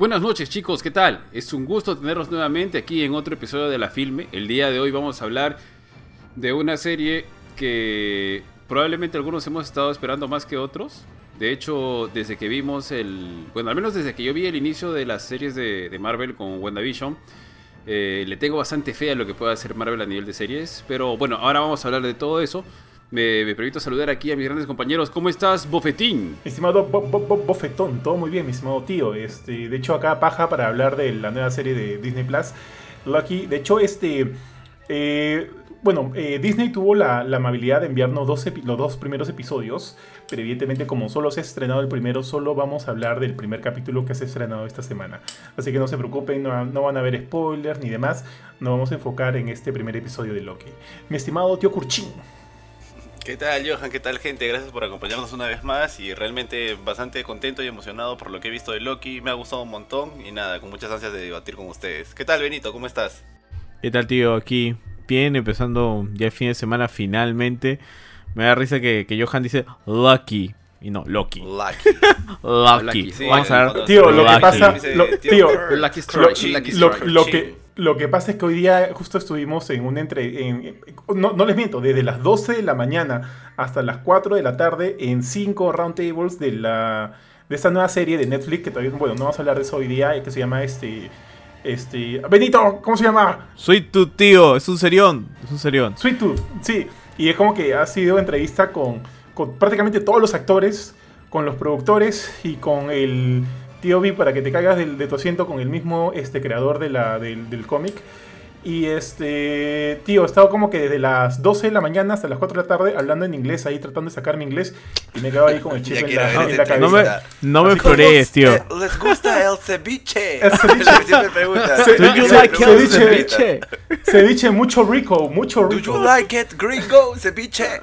Buenas noches chicos, ¿qué tal? Es un gusto tenerlos nuevamente aquí en otro episodio de la Filme. El día de hoy vamos a hablar de una serie que probablemente algunos hemos estado esperando más que otros. De hecho, desde que vimos el... Bueno, al menos desde que yo vi el inicio de las series de, Marvel con WandaVision, eh, le tengo bastante fe a lo que pueda hacer Marvel a nivel de series. Pero bueno, ahora vamos a hablar de todo eso. Me, permito saludar aquí a mis grandes compañeros. ¿Cómo estás, Bofetín? Estimado Bofetón, todo muy bien, mi estimado tío. Este, de hecho, acá paja para hablar de la nueva serie de Disney Plus. Lucky. De hecho, este. Eh, bueno, eh, Disney tuvo la, amabilidad de enviarnos los dos primeros episodios, pero evidentemente como solo se ha estrenado el primero, solo vamos a hablar del primer capítulo que se ha estrenado esta semana. Así que no se preocupen, no, no van a haber spoilers ni demás, nos vamos a enfocar en este primer episodio de Loki. Mi estimado tío Kurchin. ¿Qué tal, Johan? ¿Qué tal, gente? Gracias por acompañarnos una vez más y realmente bastante contento y emocionado por lo que he visto de Loki. Me ha gustado un montón y nada, con muchas ansias de debatir con ustedes. ¿Qué tal, Benito? ¿Cómo estás? ¿Qué tal, tío? Aquí, bien, empezando ya el fin de semana finalmente. Me da risa que, Johan dice Lucky. Y no, Loki. Lucky. Lucky. Vamos a ver. Tío, lo que pasa. tío, Lucky Strike. Lo, que, lo que pasa es que hoy día justo estuvimos en un entre... no, les miento, desde las 12 de la mañana hasta las 4 de la tarde en 5 roundtables de la de esta nueva serie de Netflix que todavía, bueno, no vamos a hablar de eso hoy día, que se llama este... Este... Benito, ¿cómo se llama? Sweet Tooth, tío, es un serión, es un serión. Sweet Tooth, sí. Y es como que ha sido entrevista con, con prácticamente todos los actores, con los productores y con el Tío Vi para que te caigas de tu asiento con el mismo este, creador de la, del, cómic. Y este, tío, he estado como que desde las 12 de la mañana hasta las 4 de la tarde hablando en inglés, ahí tratando de sacar mi inglés. Y me quedo ahí con el chip en la, en la, cabeza. No me, no me florees, tío. ¿Les gusta el ceviche? El Do you like el ceviche? Ceviche, mucho rico, mucho rico. Do you like it, gringo? Ceviche.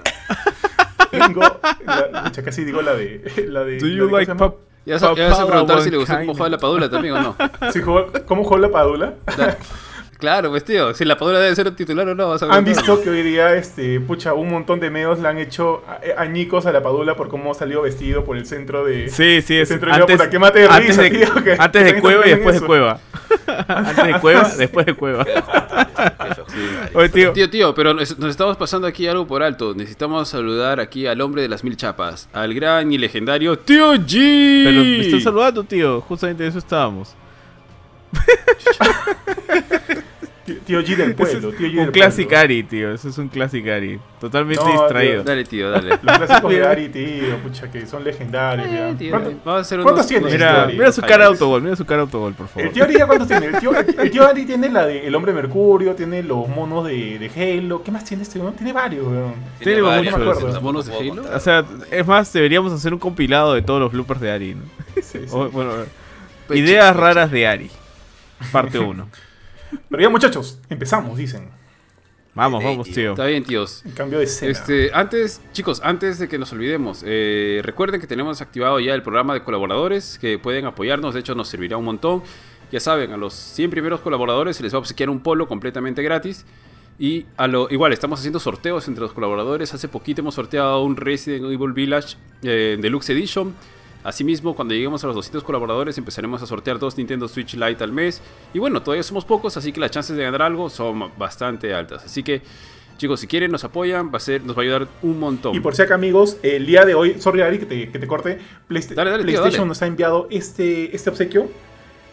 Gringo. La, casi digo la de. La de Do you like pop? Ya, vas a preguntar si le gustó cómo juega la padula también o no. ¿Cómo juega la padula? Claro, pues tío, si la padula debe ser un titular o no, vas a Han visto que hoy día, este, pucha, un montón de medios le han hecho añicos a la padula por cómo salió vestido por el centro de. Sí, sí, es. Centro antes, de, mate de antes risa, de, tío, que antes de cueva y después de cueva. antes de cueva, después de cueva. Oye, tío. tío, tío, pero nos estamos pasando aquí algo por alto. Necesitamos saludar aquí al hombre de las mil chapas, al gran y legendario Tío G. Pero me están saludando, tío. Justamente de eso estábamos. Tío G del pueblo. Tío G un clásico Ari, tío. Eso es un clásico Ari. Totalmente distraído. Dale, tío, dale. Los clásicos de Ari, tío. Pucha, que son legendarios. Eh, ¿Cuántos tienes? Mira, mira su cara autogol. Mira su cara autogol, por favor. ¿El tío Ari ya cuántos tiene? El tío, el tío Ari tiene la de El Hombre Mercurio, tiene los monos de, de Halo. ¿Qué más tiene este weón? Tiene varios, weón. Tiene, varios. ¿Los monos de Halo? O sea, es más, deberíamos hacer un compilado de todos los bloopers de Ari, ¿no? Sí, sí. bueno, ideas raras de Ari. Parte 1. Pero ya muchachos, empezamos, dicen. Vamos, vamos, tío. Está bien, tíos. cambio de escena. Este, antes, chicos, antes de que nos olvidemos, eh, recuerden que tenemos activado ya el programa de colaboradores que pueden apoyarnos. De hecho, nos servirá un montón. Ya saben, a los 100 primeros colaboradores se les va a obsequiar un polo completamente gratis. Y a lo igual, estamos haciendo sorteos entre los colaboradores. Hace poquito hemos sorteado un Resident Evil Village eh, Deluxe Edition Asimismo, cuando lleguemos a los 200 colaboradores empezaremos a sortear dos Nintendo Switch Lite al mes. Y bueno, todavía somos pocos, así que las chances de ganar algo son bastante altas. Así que chicos, si quieren nos apoyan, va a ser, nos va a ayudar un montón. Y por si acá amigos, el día de hoy, sorry Ari que te, que te corte, PlayStation nos ha enviado este, este obsequio.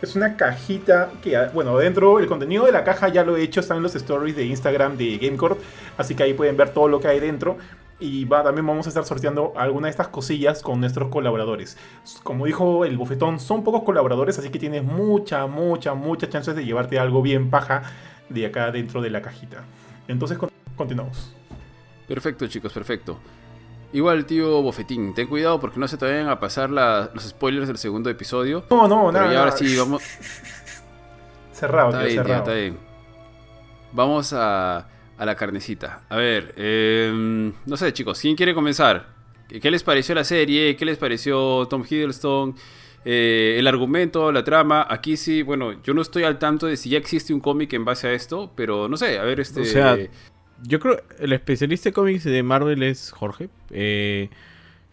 Es una cajita que, bueno, dentro el contenido de la caja ya lo he hecho, están en los stories de Instagram de GameCourt, así que ahí pueden ver todo lo que hay dentro y va, también vamos a estar sorteando alguna de estas cosillas con nuestros colaboradores. Como dijo el bufetón, son pocos colaboradores, así que tienes mucha, mucha, muchas chances de llevarte algo bien paja de acá dentro de la cajita. Entonces, continuamos. Perfecto, chicos, perfecto. Igual, tío Bofetín, ten cuidado porque no se te vayan a pasar los spoilers del segundo episodio. No, no, nada. Y ahora sí, vamos. cerrado, está bien, cerrado. está bien. Vamos a a la carnecita. A ver, em, no sé chicos, ¿quién quiere comenzar? ¿Qué les pareció la serie? ¿Qué les pareció Tom Hiddleston? Eh, el argumento, la trama, aquí sí, bueno, yo no estoy al tanto de si ya existe un cómic en base a esto, pero no sé, a ver, este... O sea, yo creo, el especialista de cómics de Marvel es Jorge. Eh,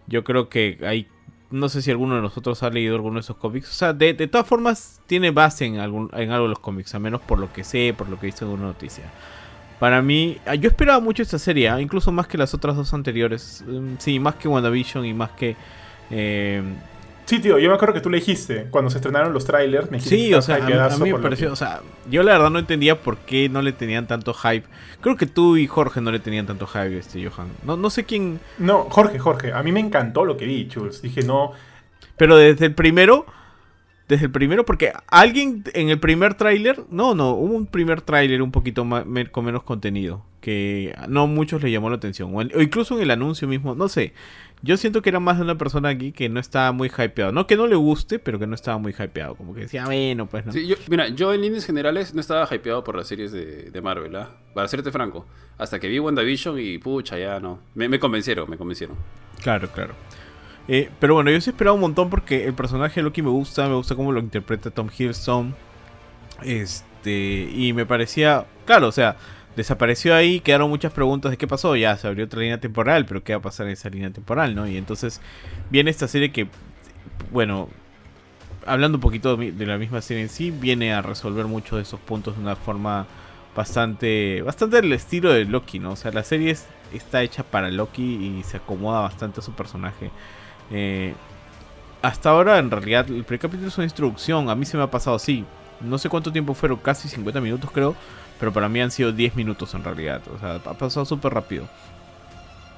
yo creo que hay no sé si alguno de nosotros ha leído alguno de esos cómics. O sea, de, todas formas tiene base en, algún, en algo de los cómics, a menos por lo que sé, por lo que he visto en una noticia. Para mí, ah, yo esperaba mucho esta serie, ¿ah? incluso más que las otras dos anteriores. Mm, sí, más que WandaVision y más que... Eh, Sí, tío, yo me acuerdo que tú le dijiste cuando se estrenaron los trailers. Me sí, o sea, a mí, me pareció, o sea, yo la verdad no entendía por qué no le tenían tanto hype. Creo que tú y Jorge no le tenían tanto hype, este Johan. No, no sé quién. No, Jorge, Jorge. A mí me encantó lo que vi, Chuls. Dije, no. Pero desde el primero, desde el primero, porque alguien en el primer tráiler, no, no, hubo un primer tráiler un poquito más, con menos contenido, que no muchos le llamó la atención, o, incluso en el anuncio mismo, no sé, yo siento que era más de una persona aquí que no estaba muy hypeado. No que no le guste, pero que no estaba muy hypeado. Como que decía, bueno, pues no. yo, mira, yo en líneas generales no estaba hypeado por las series de, de Marvel, ¿ah? Para serte franco. Hasta que vi WandaVision y pucha, ya no. Me, me convencieron, me convencieron. Claro, claro. Eh, pero bueno, yo sí esperaba un montón porque el personaje de Loki me gusta, me gusta cómo lo interpreta Tom Hiddleston. Este, y me parecía, claro, o sea, desapareció ahí, quedaron muchas preguntas de qué pasó, ya se abrió otra línea temporal, pero qué va a pasar en esa línea temporal, ¿no? Y entonces viene esta serie que, bueno, hablando un poquito de la misma serie en sí, viene a resolver muchos de esos puntos de una forma bastante, bastante del estilo de Loki, ¿no? O sea, la serie está hecha para Loki y se acomoda bastante a su personaje. Eh, hasta ahora, en realidad, el primer capítulo es una introducción. A mí se me ha pasado así. No sé cuánto tiempo fueron, casi 50 minutos creo. Pero para mí han sido 10 minutos en realidad. O sea, ha pasado súper rápido.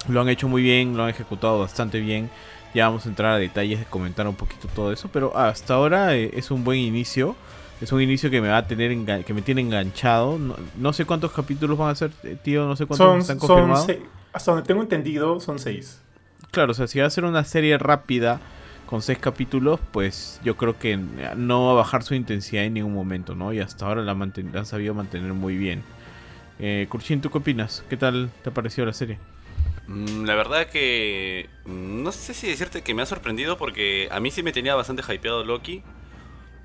Lo han hecho muy bien, lo han ejecutado bastante bien. Ya vamos a entrar a detalles de comentar un poquito todo eso. Pero hasta ahora eh, es un buen inicio. Es un inicio que me va a tener que me tiene enganchado. No, sé cuántos capítulos van a ser, eh, tío. No sé cuántos están confirmados. hasta donde tengo entendido, son 6. Claro, o sea, si va a ser una serie rápida con seis capítulos, pues yo creo que no va a bajar su intensidad en ningún momento, ¿no? Y hasta ahora la, han sabido mantener muy bien. Eh, ¿tú qué opinas? ¿Qué tal te ha parecido la serie? Mm, la verdad que mm, no sé si decirte que me ha sorprendido porque a mí sí me tenía bastante hypeado Loki.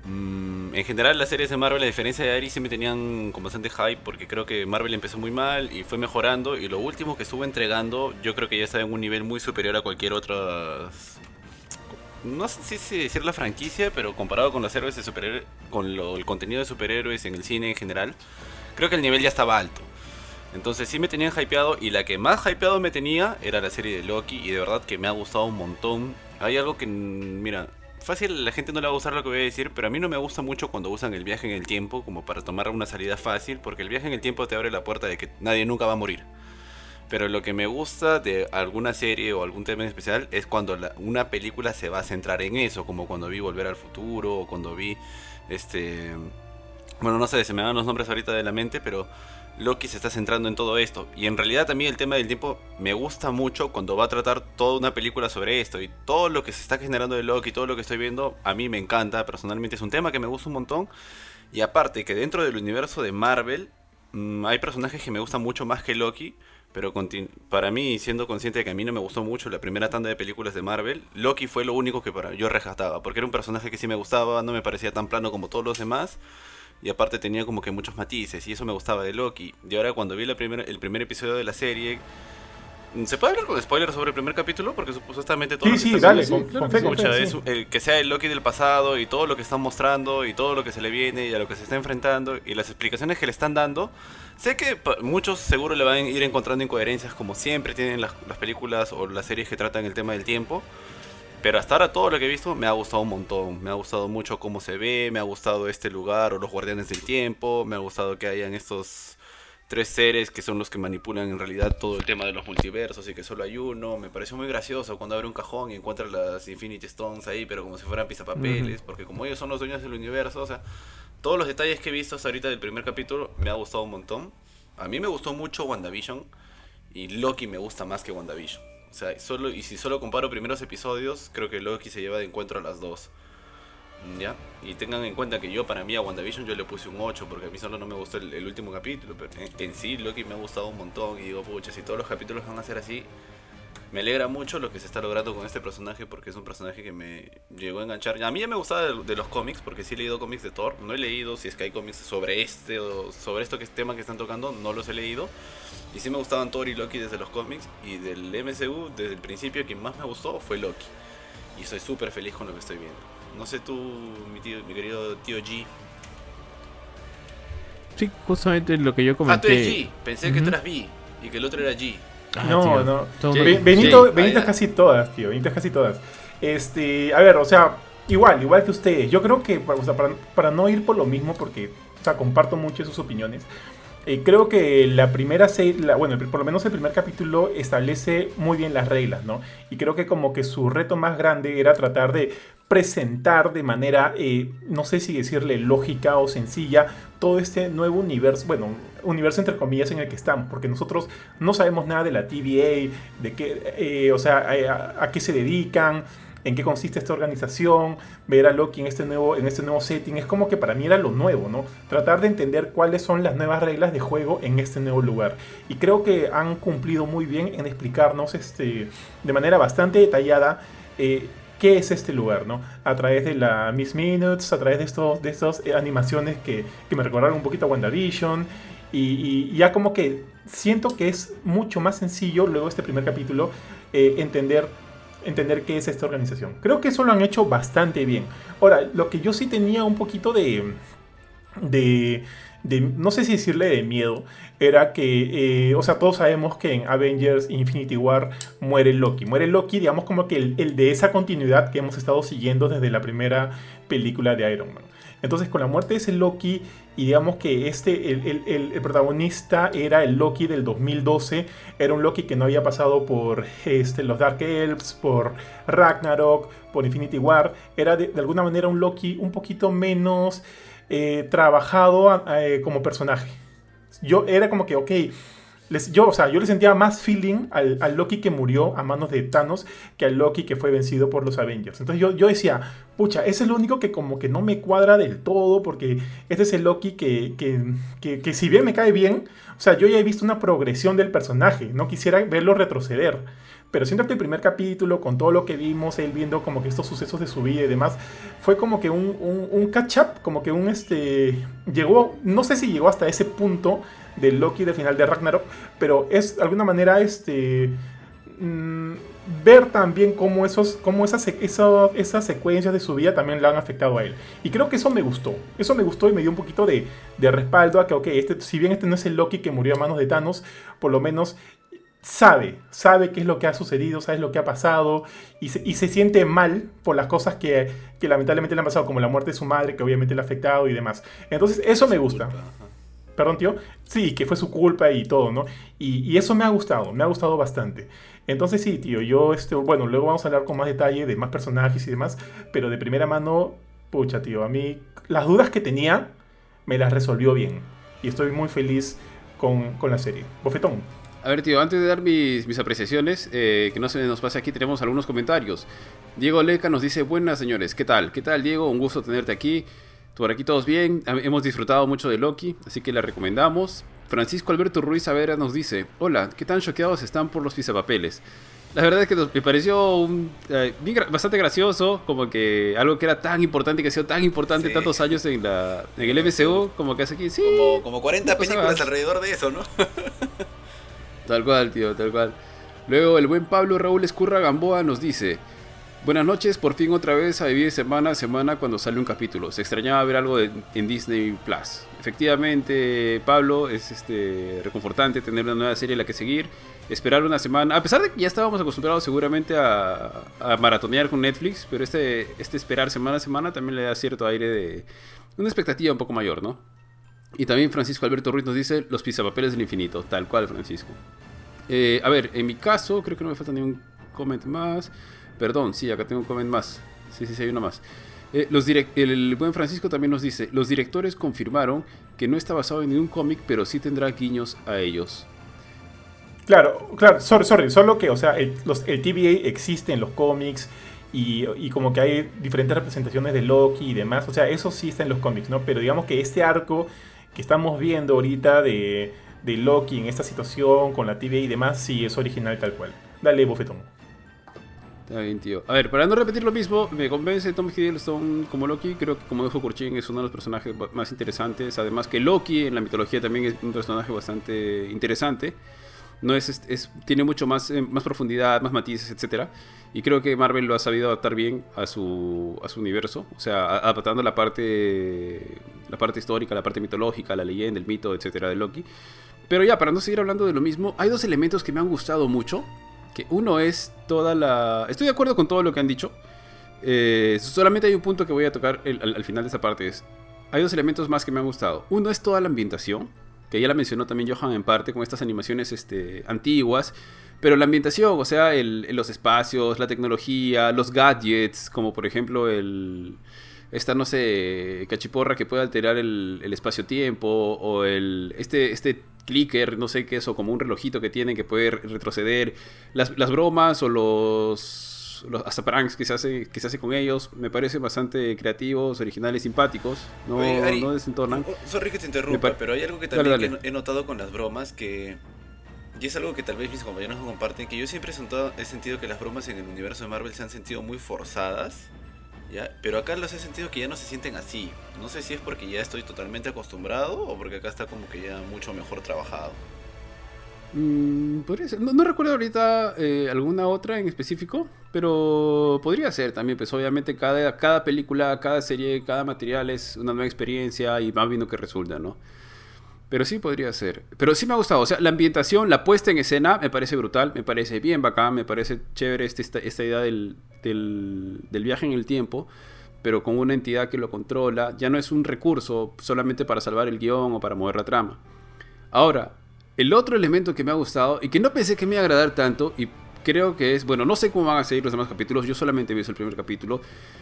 Mm, en general las series de Marvel, a diferencia de sí me tenían con bastante hype porque creo que Marvel empezó muy mal y fue mejorando y lo último que estuvo entregando yo creo que ya está en un nivel muy superior a cualquier otra no sé si decir la franquicia, pero comparado con los héroes de superhéroes, con el contenido de superhéroes en el cine en general, creo que el nivel ya estaba alto. Entonces sí me tenían hypeado y la que más hypeado me tenía era la serie de Loki y de verdad que me ha gustado un montón. Hay algo que, mira, fácil la gente no le va a gustar lo que voy a decir, pero a mí no me gusta mucho cuando usan el viaje en el tiempo como para tomar una salida fácil, porque el viaje en el tiempo te abre la puerta de que nadie nunca va a morir. Pero lo que me gusta de alguna serie o algún tema en especial es cuando una película se va a centrar en eso, como cuando vi Volver al Futuro o cuando vi este... Bueno, no sé, se me van los nombres ahorita de la mente, pero Loki se está centrando en todo esto. Y en realidad también el tema del tiempo me gusta mucho cuando va a tratar toda una película sobre esto. Y todo lo que se está generando de Loki, todo lo que estoy viendo, a mí me encanta. Personalmente es un tema que me gusta un montón. Y aparte que dentro del universo de Marvel mm, hay personajes que me gustan mucho más que Loki. Pero para mí, siendo consciente de que a mí no me gustó mucho la primera tanda de películas de Marvel, Loki fue lo único que para yo rescataba, porque era un personaje que sí me gustaba, no me parecía tan plano como todos los demás, y aparte tenía como que muchos matices, y eso me gustaba de Loki. Y ahora cuando vi la el primer episodio de la serie, ¿Se puede hablar con spoilers sobre el primer capítulo? Porque supuestamente todo sí, sí, dale, con, fe, que sea el Loki del pasado y todo lo que están mostrando y todo lo que se le viene y a lo que se está enfrentando y las explicaciones que le están dando. Sé que muchos seguro le van a ir encontrando incoherencias como siempre tienen las, las películas o las series que tratan el tema del tiempo. Pero hasta ahora todo lo que he visto me ha gustado un montón. Me ha gustado mucho cómo se ve, me ha gustado este lugar o los guardianes del tiempo, me ha gustado que hayan estos tres seres que son los que manipulan en realidad todo el tema de los multiversos y que solo hay uno. Me pareció muy gracioso cuando abre un cajón y encuentra las Infinity Stones ahí, pero como si fueran pisapapeles, porque como ellos son los dueños del universo, o sea, todos los detalles que he visto hasta ahorita del primer capítulo me ha gustado un montón. A mí me gustó mucho WandaVision y Loki me gusta más que WandaVision. O sea, solo, y si solo comparo primeros episodios, creo que Loki se lleva de encuentro a las dos. ¿Ya? Y tengan en cuenta que yo, para mí, a WandaVision yo le puse un 8 porque a mí solo no me gustó el, último capítulo. Pero en, sí, Loki me ha gustado un montón. Y digo, pucha, si todos los capítulos van a ser así, me alegra mucho lo que se está logrando con este personaje porque es un personaje que me llegó a enganchar. A mí ya me gustaba de, los cómics porque sí he leído cómics de Thor. No he leído si es que hay cómics sobre este o sobre esto que es tema que están tocando, no los he leído. Y sí me gustaban Thor y Loki desde los cómics y del MCU desde el principio quien más me gustó fue Loki. y estoy súper feliz con lo que estoy viendo. No sé tú, mi, tío, mi querido tío G. Sí, justamente lo que yo comenté. Ah, tú eres G. Pensé que tú eras B y que el otro era G. Ah, no, no. Benito, Benito es casi todas, tío. Benito es casi todas. Este, a ver, o sea, igual, igual que ustedes. Yo creo que, o sea, para, para no ir por lo mismo, porque, o sea, comparto mucho sus opiniones. Eh, creo que la primera serie, bueno, por lo menos el primer capítulo establece muy bien las reglas, ¿no? Y creo que como que su reto más grande era tratar de presentar de manera, eh, no sé si decirle lógica o sencilla, todo este nuevo universo, bueno, universo entre comillas en el que estamos, porque nosotros no sabemos nada de la TVA, de qué, eh, o sea, a, qué se dedican, en qué consiste esta organización, ver a Loki en este, nuevo, en este nuevo setting, es como que para mí era lo nuevo, ¿no? Tratar de entender cuáles son las nuevas reglas de juego en este nuevo lugar. Y creo que han cumplido muy bien en explicarnos este, de manera bastante detallada eh, qué es este lugar, ¿no? A través de la Miss Minutes, a través de estos, de estas eh, animaciones que, que, me recordaron un poquito a WandaVision. Y, y, ya como que siento que es mucho más sencillo luego este primer capítulo eh, entender entender qué es esta organización. Creo que eso lo han hecho bastante bien. Ahora, lo que yo sí tenía un poquito de, de, no sé si decirle de miedo, era que, eh, o sea, todos sabemos que en Avengers Infinity War muere Loki. Muere Loki, digamos como que el, el de esa continuidad que hemos estado siguiendo desde la primera película de Iron Man. Entonces, con la muerte de ese Loki, y digamos que este, el, protagonista era el Loki del 2012, era un Loki que no había pasado por este, los Dark Elves, por Ragnarok, por Infinity War, era de, alguna manera un Loki un poquito menos eh, trabajado eh, como personaje. Yo era como que, ok, yo, o sea, yo le sentía más feeling al, Loki que murió a manos de Thanos que al Loki que fue vencido por los Avengers. Entonces yo, yo decía, pucha, ese es lo único que como que no me cuadra del todo, porque este es el Loki que, que, que, si bien me cae bien, o sea, yo ya he visto una progresión del personaje, no quisiera verlo retroceder. Pero siento que el primer capítulo, con todo lo que vimos, él viendo como que estos sucesos de su vida y demás, fue como que un, un, un catch-up, como que un este. Llegó, no sé si llegó hasta ese punto del Loki de final de Ragnarok, pero es de alguna manera este mm, ver también cómo, esos, cómo esas, esas, secuencias de su vida también le han afectado a él. Y creo que eso me gustó. Eso me gustó y me dio un poquito de, respaldo a que, ok, este, si bien este no es el Loki que murió a manos de Thanos, por lo menos sabe, sabe qué es lo que ha sucedido, sabe lo que ha pasado y se, y se siente mal por las cosas que, que, lamentablemente le han pasado, como la muerte de su madre, que obviamente le ha afectado y demás. Entonces, eso me gusta. Perdón, tío. Sí, que fue su culpa y todo, ¿no? Y, eso me ha gustado, me ha gustado bastante. Entonces sí, tío, yo, este, bueno, luego vamos a hablar con más detalle de más personajes y demás, pero de primera mano, pucha, tío, a mí las dudas que tenía me las resolvió bien. Y estoy muy feliz con, la serie. Bofetón. A ver, tío, antes de dar mis, mis apreciaciones, eh, que no se nos pase aquí, tenemos algunos comentarios. Diego Leca nos dice, buenas señores, ¿qué tal? ¿Qué tal, Diego? Un gusto tenerte aquí. Por aquí todos bien, hemos disfrutado mucho de Loki, así que la recomendamos. Francisco Alberto Ruiz Avera nos dice, hola, ¿qué tan choqueados están por los pisapapeles? La verdad es que me pareció eh, bastante gracioso, como que algo que era tan importante, que ha sido tan importante tantos años en, la, en el MCU, como que hace aquí, sí. Como, como 40 películas alrededor de eso, ¿no? tal cual, tío, tal cual. Luego el buen Pablo Raúl Escurra Gamboa nos dice, Buenas noches, por fin otra vez a vivir semana a semana cuando sale un capítulo. Se extrañaba ver algo en Disney Plus. Efectivamente, Pablo, es este reconfortante tener una nueva serie en la que seguir. Esperar una semana, a pesar de que ya estábamos acostumbrados seguramente a, maratonear con Netflix, pero este, este esperar semana a semana también le da cierto aire de una expectativa un poco mayor, ¿no? Y también Francisco Alberto Ruiz nos dice los pisapapeles del infinito, tal cual Francisco. Eh, a ver, en mi caso, creo que no me falta ni un comment más. Perdón, sí, acá tengo un comment más. Sí, sí, sí, hay uno más. Eh, los el buen Francisco también nos dice, los directores confirmaron que no está basado en ningún cómic, pero sí tendrá guiños a ellos. Claro, claro, sorry, sorry, solo que, o sea, el, los, TVA existe en los cómics y, y, como que hay diferentes representaciones de Loki y demás, o sea, eso sí está en los cómics, ¿no? Pero digamos que este arco que estamos viendo ahorita de, de Loki en esta situación con la TVA y demás, sí es original tal cual. Dale, bofetón. A ver, para no repetir lo mismo, me convence Tom Hiddleston como Loki. Creo que, como dijo Kurchin, es uno de los personajes más interesantes. Además, que Loki en la mitología también es un personaje bastante interesante. no es, es, tiene mucho más, eh, más profundidad, más matices, etcétera. Y creo que Marvel lo ha sabido adaptar bien a su, a su universo, o sea, adaptando la parte, la parte histórica, la parte mitológica, la leyenda, el mito, etcétera, de Loki. Pero ya, para no seguir hablando de lo mismo, hay dos elementos que me han gustado mucho. Que uno es toda la... Estoy de acuerdo con todo lo que han dicho. Eh, solamente hay un punto que voy a tocar al, final de esta parte. Hay dos elementos más que me han gustado. Uno es toda la ambientación, que ya la mencionó también Johan en parte con estas animaciones este, antiguas. Pero la ambientación, o sea, los espacios, la tecnología, los gadgets, como por ejemplo el, esta, no sé, cachiporra que puede alterar el, espacio-tiempo, o el, este, este clicker, no sé qué es, o como un relojito que tiene que puede retroceder, las, bromas o los, los hasta pranks que se, hace, que se hace con ellos, me parecen bastante creativos, originales, simpáticos, no, no desentornan. Oh, sorry que te interrumpa, pero hay algo que también he notado con las bromas que... Y es algo que tal vez mis compañeros no comparten, que yo siempre he sentido que las bromas en el universo de Marvel se han sentido muy forzadas pero acá los he sentido que ya no se sienten así. No sé si es porque ya estoy totalmente acostumbrado o porque acá está como que ya mucho mejor trabajado. Mm, no, recuerdo ahorita eh, alguna otra en específico, pero podría ser también. Pues obviamente cada, cada película, cada serie, cada material es una nueva experiencia y va viendo que resulta, ¿no? Pero sí podría ser. Pero sí me ha gustado. O sea, la ambientación, la puesta en escena me parece brutal, me parece bien bacán, me parece chévere este, esta, esta idea del, del, viaje en el tiempo, pero con una entidad que lo controla. Ya no es un recurso solamente para salvar el guion o para mover la trama. Ahora, el otro elemento que me ha gustado y que no pensé que me iba a agradar tanto y creo que es, bueno, no sé cómo van a seguir los demás capítulos, yo solamente visto el primer capítulo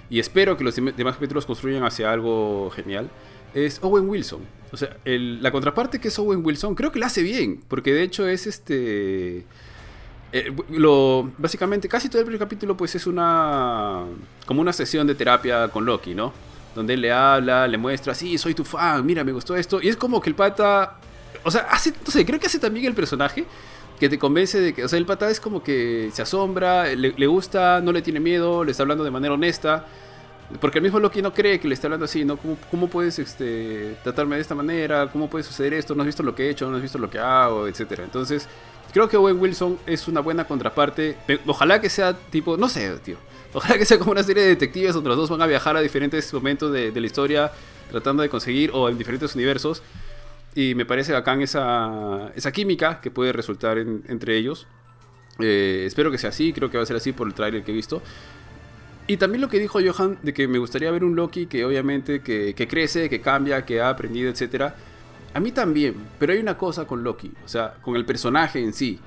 y espero que los demás capítulos construyan hacia algo genial es Owen Wilson. O sea, la contraparte que es Owen Wilson, creo que la hace bien, porque de hecho es este... Eh, lo, básicamente, casi todo el primer capítulo pues es una... como una sesión de terapia con Loki, ¿no? Donde él le habla, le muestra, sí, soy tu fan, mira, me gustó esto. Y es como que el pata... O sea, hace, no creo que hace también el personaje que te convence de que, o sea, el pata es como que se asombra, le, le gusta, no le tiene miedo, le está hablando de manera honesta. Porque el mismo Loki no cree que le está hablando así, ¿no? ¿Cómo, cómo puedes este, tratarme de esta manera? ¿Cómo puede suceder esto? ¿No has visto lo que he hecho? ¿No has visto lo que hago? Etcétera. Entonces, creo que Owen Wilson es una buena contraparte. Ojalá que sea tipo, no sé, tío. Ojalá que sea como una serie de detectives donde los dos van a viajar a diferentes momentos de, la historia tratando de conseguir o en diferentes universos. Y me parece bacán esa, esa química que puede resultar entre ellos. Eh, espero que sea así, creo que va a ser así por el tráiler que he visto. Y también lo que dijo Johan de que me gustaría ver un Loki que obviamente que, crece, que cambia, que ha aprendido, etc. A mí también, pero hay una cosa con Loki, o sea, con el personaje en sí.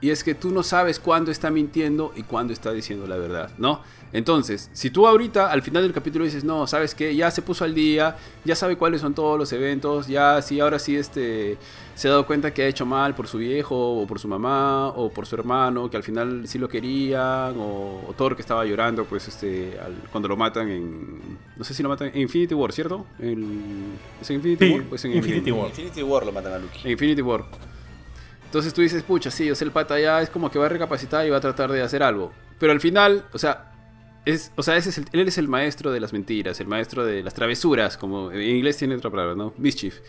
Y es que tú no sabes cuándo está mintiendo y cuándo está diciendo la verdad, ¿no? Entonces, si tú ahorita al final del capítulo dices, no, sabes que ya se puso al día, ya sabe cuáles son todos los eventos, ya sí, ahora sí este, se ha dado cuenta que ha hecho mal por su viejo, o por su mamá, o por su hermano, que al final sí lo querían, o, Thor que estaba llorando, pues este, cuando lo matan en, no sé si lo matan en Infinity War, ¿cierto? ¿Es en Infinity War? Pues en Infinity, War. Infinity War lo matan a Loki. En Infinity War. Entonces tú dices, pucha, sí, o sea, el pata ya es como que va a recapacitar y va a tratar de hacer algo. Pero al final, o sea, o sea, es él es el maestro de las mentiras, el maestro de las travesuras, como en inglés tiene otra palabra, ¿no? Mischief.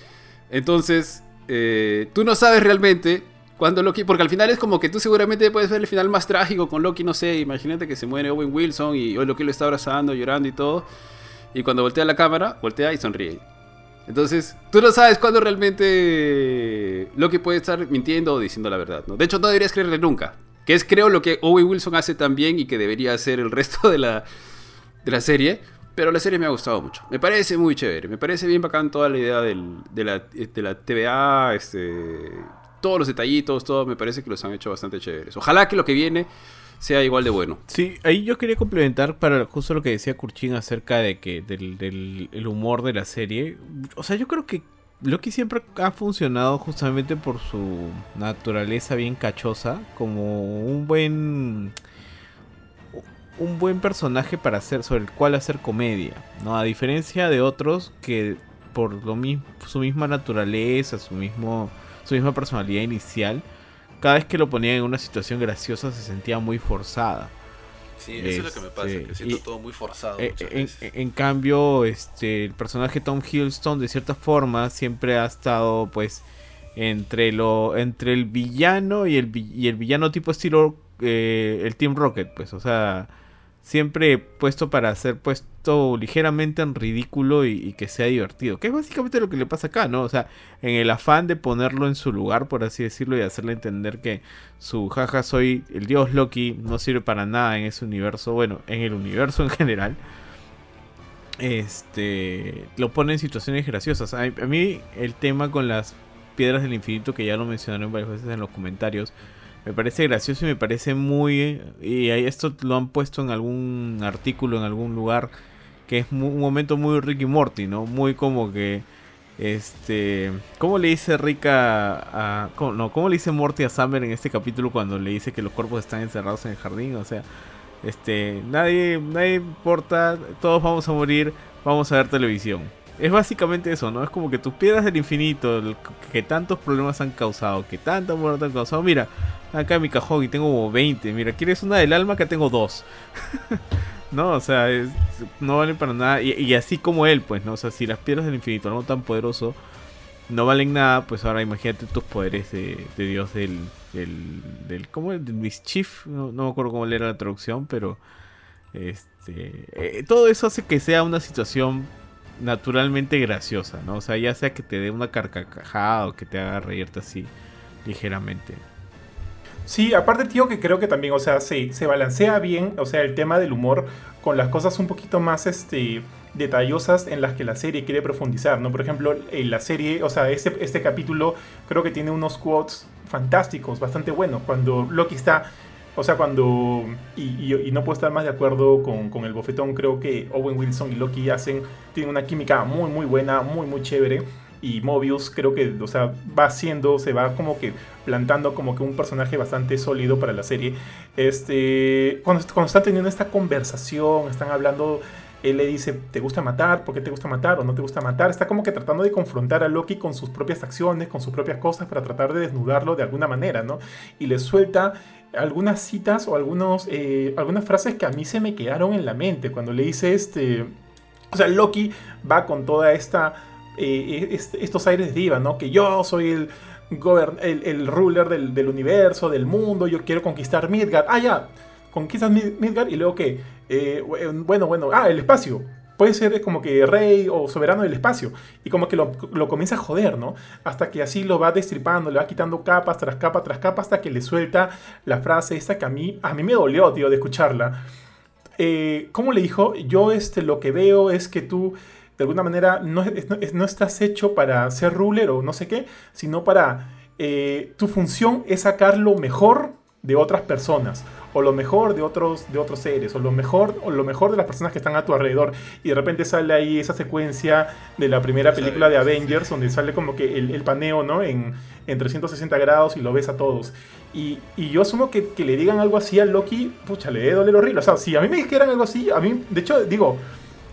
Entonces, eh, tú no sabes realmente cuando Loki, porque al final es como que tú seguramente puedes ver el final más trágico con Loki, no sé, imagínate que se muere Owen Wilson y hoy Loki lo está abrazando, llorando y todo, y cuando voltea la cámara, voltea y sonríe. Entonces, tú no sabes cuándo realmente Loki puede estar mintiendo o diciendo la verdad, ¿no? De hecho, no deberías creerle nunca, que es creo lo que Owen Wilson hace también y que debería hacer el resto de la, de la serie. Pero la serie me ha gustado mucho. Me parece muy chévere. Me parece bien bacán toda la idea de, la, de la TVA. Este, todos los detallitos, todo me parece que los han hecho bastante chéveres. Ojalá que lo que viene sea igual de bueno. Sí, ahí yo quería complementar para justo lo que decía Kurchin acerca de que del, del humor de la serie. O sea, yo creo que Loki siempre ha funcionado justamente por su naturaleza bien cachosa, como un buen un buen personaje para hacer sobre el cual hacer comedia, ¿no? A diferencia de otros que por lo mismo su misma naturaleza, su mismo su misma personalidad inicial, cada vez que lo ponían en una situación graciosa se sentía muy forzada. Sí, eso es lo que me pasa, que este, siento todo muy forzado. Eh, en, cambio, este, el personaje Tom Hiddleston, de cierta forma, siempre ha estado, pues, entre lo entre el villano y el, y el villano tipo estilo eh, el Team Rocket, pues, o sea, siempre puesto para ser puesto ligeramente en ridículo y, que sea divertido. Que es básicamente lo que le pasa acá, ¿no? O sea, en el afán de ponerlo en su lugar, por así decirlo, y hacerle entender que su jaja soy el dios Loki no sirve para nada en ese universo, bueno, en el universo en general. Este lo pone en situaciones graciosas. A, a mí el tema con las piedras del infinito, que ya lo mencionaron varias veces en los comentarios, me parece gracioso y me parece muy... Y esto lo han puesto en algún artículo, en algún lugar, que es un momento muy Ricky Morty, ¿no? Muy como que... Este, ¿cómo le dice Rick a, no, cómo le dice Morty a Summer en este capítulo cuando le dice que los cuerpos están encerrados en el jardín? O sea, este, nadie, nadie importa, todos vamos a morir, vamos a ver televisión. Es básicamente eso, ¿no? Es como que tus piedras del infinito, que tantos problemas han causado, que tanta muerte han causado. Mira, acá en mi cajón y tengo como 20. Mira, ¿quieres una del alma? Que tengo dos. no, o sea, no valen para nada. Y, así como él, pues, ¿no? O sea, si las piedras del infinito, no tan poderoso, no valen nada, pues ahora imagínate tus poderes de, Dios del, del, del. ¿Cómo? Del mischief. No, no me acuerdo cómo era la traducción, pero. Este. Eh, todo eso hace que sea una situación naturalmente graciosa, ¿no? O sea, ya sea que te dé una carcajada o que te haga reírte así ligeramente. Sí, aparte, tío, que creo que también, o sea, se, se balancea bien, o sea, el tema del humor con las cosas un poquito más, este, detallosas en las que la serie quiere profundizar, ¿no? Por ejemplo, en la serie, o sea, este, este capítulo creo que tiene unos quotes fantásticos, bastante buenos, cuando Loki está, o sea, cuando, y, no puedo estar más de acuerdo con, con, el bofetón, creo que Owen Wilson y Loki hacen, tienen una química muy, muy buena, muy, muy chévere y Mobius creo que, o sea, va haciendo, se va como que plantando como que un personaje bastante sólido para la serie. Este, cuando, cuando están teniendo esta conversación, están hablando, él le dice, ¿te gusta matar? ¿Por qué te gusta matar? ¿O no te gusta matar? Está como que tratando de confrontar a Loki con sus propias acciones, con sus propias cosas, para tratar de desnudarlo de alguna manera, ¿no? Y le suelta algunas citas o algunos, eh, algunas frases que a mí se me quedaron en la mente cuando le dice este... O sea, Loki va con toda esta eh, estos aires de diva, ¿no? Que yo soy el, el, ruler del, universo, del mundo, yo quiero conquistar Midgard. Ah, ya, conquistas Midgard y luego que, eh, bueno, bueno, ah, el espacio. Puede ser como que rey o soberano del espacio. Y como que lo, comienza a joder, ¿no? Hasta que así lo va destripando, le va quitando capas tras capa tras capa hasta que le suelta la frase esta que a mí, a mí me dolió, tío, de escucharla. Eh, ¿Cómo le dijo? Yo este, lo que veo es que tú de alguna manera no, no, estás hecho para ser ruler o no sé qué, sino para... Eh, tu función es sacar lo mejor de otras personas o lo mejor de otros, de otros seres, o lo mejor, o lo mejor de las personas que están a tu alrededor. Y de repente sale ahí esa secuencia de la primera película de Avengers, donde sale como que el, paneo, ¿no? En, en, 360 grados y lo ves a todos. Y, y yo asumo que, que, le digan algo así a Loki, pucha, le debe doler horrible. O sea, si a mí me dijeran algo así, a mí, de hecho, digo,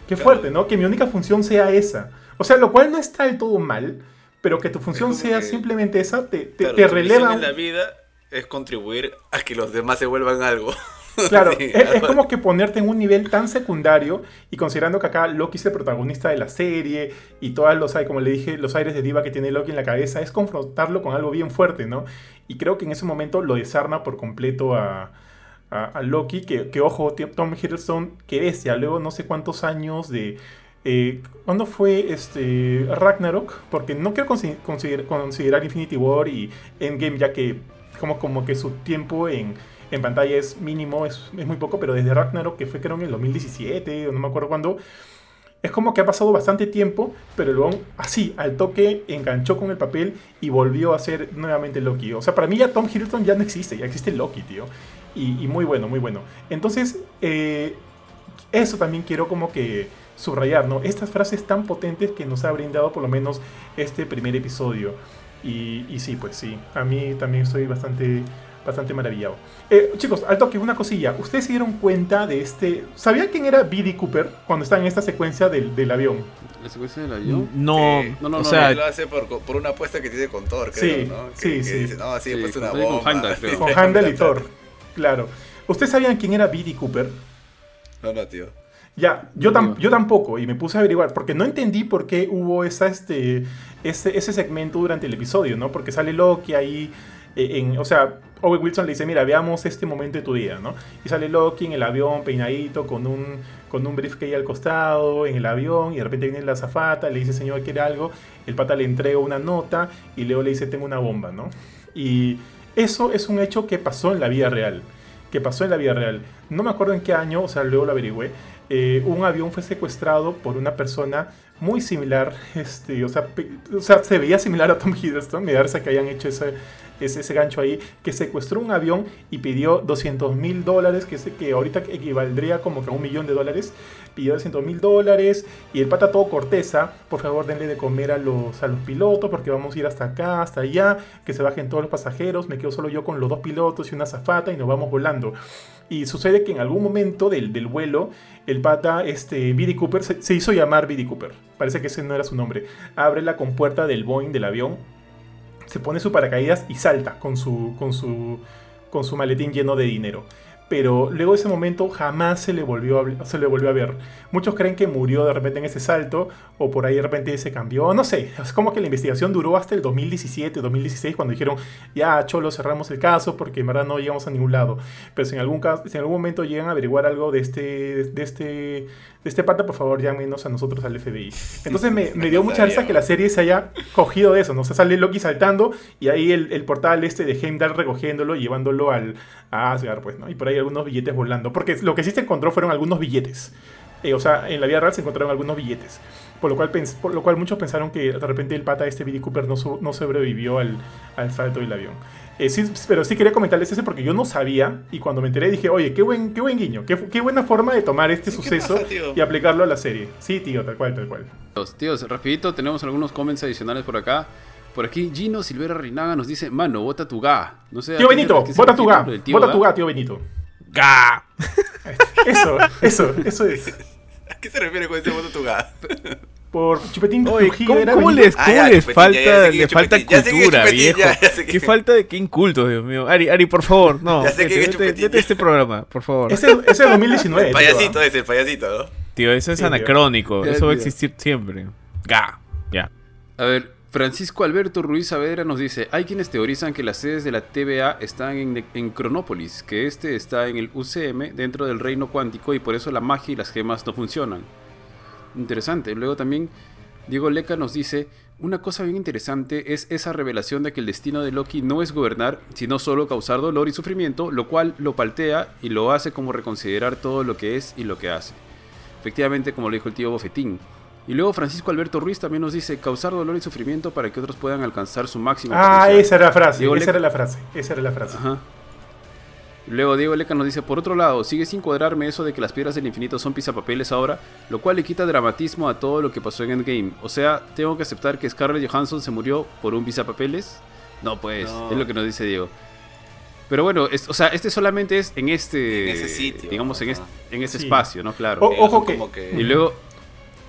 Qué fuerte, ¿no? Que mi única función sea esa. O sea, lo cual no está del todo mal, pero que tu función sea simplemente esa, te, te, te releva. en la vida es contribuir a que los demás se vuelvan algo. Claro, es, como que ponerte en un nivel tan secundario y considerando que acá Loki es el protagonista de la serie y todos los, como le dije, los aires de diva que tiene Loki en la cabeza, es confrontarlo con algo bien fuerte, ¿no? Y creo que en ese momento lo desarma por completo a, a, Loki, que, que, ojo, Tom Hiddleston, que bestia, luego no sé cuántos años de... Eh, ¿Cuándo fue este Ragnarok? Porque no quiero considerar Infinity War y Endgame, ya que como, como que su tiempo en, en pantalla es mínimo, es, es, muy poco, pero desde Ragnarok, que fue creo en el 2017, o no me acuerdo cuándo, es como que ha pasado bastante tiempo, pero luego así, al toque, enganchó con el papel y volvió a ser nuevamente Loki. O sea, para mí ya Tom Hiddleston ya no existe, ya existe Loki, tío y, muy bueno, muy bueno. Entonces, eh, eso también quiero como que subrayar, ¿no? Estas frases tan potentes que nos ha brindado por lo menos este primer episodio. Y, y sí, pues sí, a mí también estoy bastante, bastante maravillado. Eh, chicos, al toque, una cosilla. ¿Ustedes se dieron cuenta de este... ¿Sabían quién era B.D. Cooper cuando está en esta secuencia del, del avión? ¿La secuencia del avión? No, no, no, o sea, lo hace por, por, una apuesta que tiene con Thor, creo, sí, ¿no? sí, sí. Dice, no, sí, sí, una bomba. Con Handel, Con Handel y Thor. Claro. ¿Ustedes sabían quién era B.D. Cooper? No, no, tío. Ya, yo, yo tampoco, y me puse a averiguar, porque no entendí por qué hubo esa, este, ese, ese segmento durante el episodio, ¿no? Porque sale Loki ahí, eh, en, o sea, Owen Wilson le dice, mira, veamos este momento de tu día, ¿no? Y sale Loki en el avión, peinadito, con un, con un briefcase al costado, en el avión, y de repente viene la azafata, le dice, señor, ¿quiere algo? El pata le entrega una nota, y Leo le dice, tengo una bomba, ¿no? Y eso es un hecho que pasó en la vida real, que pasó en la vida real. No me acuerdo en qué año, o sea, luego lo averigüé, eh, un avión fue secuestrado por una persona muy similar, este, o, sea, o sea, se veía similar a Tom Hiddleston, me darse que hayan hecho ese, ese, ese, gancho ahí, que secuestró un avión y pidió 200 mil dólares, que, que ahorita equivaldría como que a un millón de dólares, pidió 200 mil dólares y el pata todo corteza, por favor denle de comer a los, a los pilotos porque vamos a ir hasta acá, hasta allá, que se bajen todos los pasajeros, me quedo solo yo con los dos pilotos y una zafata y nos vamos volando. Y sucede que en algún momento del, del vuelo, el pata, este, Billy Cooper, se, hizo llamar Billy Cooper, parece que ese no era su nombre, abre la compuerta del Boeing del avión, se pone su paracaídas y salta con su, con su, con su maletín lleno de dinero pero luego de ese momento jamás se le, volvió a, se le volvió a ver. Muchos creen que murió de repente en ese salto, o por ahí de repente se cambió, no sé, es como que la investigación duró hasta el 2017, 2016, cuando dijeron, ya, cholo, cerramos el caso porque en verdad no llegamos a ningún lado. Pero si en algún, caso, si en algún momento llegan a averiguar algo de este, de este este pata, por favor, llámenos a nosotros al FBI. Entonces me, dio mucha risa que la serie se haya cogido de eso, ¿no? se sale Loki saltando y ahí el, portal este de Heimdall recogiéndolo y llevándolo al, a Asgard, pues, ¿no? Y por ahí algunos billetes volando. Porque lo que sí se encontró fueron algunos billetes. Eh, o sea, en la vida real se encontraron algunos billetes. Por lo cual, por lo cual muchos pensaron que de repente el pata este Billy Cooper no, no sobrevivió al, al salto del avión. Eh, sí, pero sí quería comentarles ese porque yo no sabía y cuando me enteré dije, oye, qué buen, qué buen guiño, qué, qué buena forma de tomar este suceso y aplicarlo a la serie. Sí, tío, tal cual, tal cual. Tíos, rapidito, tenemos algunos comments adicionales por acá. Por aquí Gino Silvera Rinaga nos dice, mano, bota tu ga. No sé, tío Benito, bota tu ga. Bota tu ga, tío Benito. Ga. Eso, eso, eso es. ¿A qué se refiere con ese bota tu ga? por Chupetín Oye, ¿cómo, ¿cómo les, cómo ah, les falta, le falta cultura, viejo? qué falta de qué incultos, Dios mío. Ari, Ari, por favor, no. Ya sé vete, vete, vete este programa, por favor. Ese, es 2019. El payasito es el payasito, ¿no? Tío, eso es anacrónico. Eso va a existir siempre. Ga, ya. A ver, Francisco Alberto Ruiz Saavedra nos dice, hay quienes teorizan que las sedes de la TVA están en, Cronópolis, que este está en el UCM dentro del reino cuántico y por eso la magia y las gemas no funcionan interesante. Luego también Diego Leca nos dice, una cosa bien interesante es esa revelación de que el destino de Loki no es gobernar, sino solo causar dolor y sufrimiento, lo cual lo paltea y lo hace como reconsiderar todo lo que es y lo que hace. Efectivamente, como lo dijo el tío Bofetín. Y luego Francisco Alberto Ruiz también nos dice causar dolor y sufrimiento para que otros puedan alcanzar su máximo. Ah, esa era la frase, esa era la frase, esa era la frase. Ajá. Luego Diego Leca nos dice, por otro lado, sigue sin cuadrarme eso de que las piedras del infinito son pisapapeles ahora, lo cual le quita dramatismo a todo lo que pasó en Endgame. O sea, tengo que aceptar que Scarlett Johansson se murió por un pisapapeles. No, pues, es lo que nos dice Diego. Pero bueno, o sea, este solamente es en este, sitio, digamos, en, este, en este espacio, ¿no? Claro. ojo que... Y luego...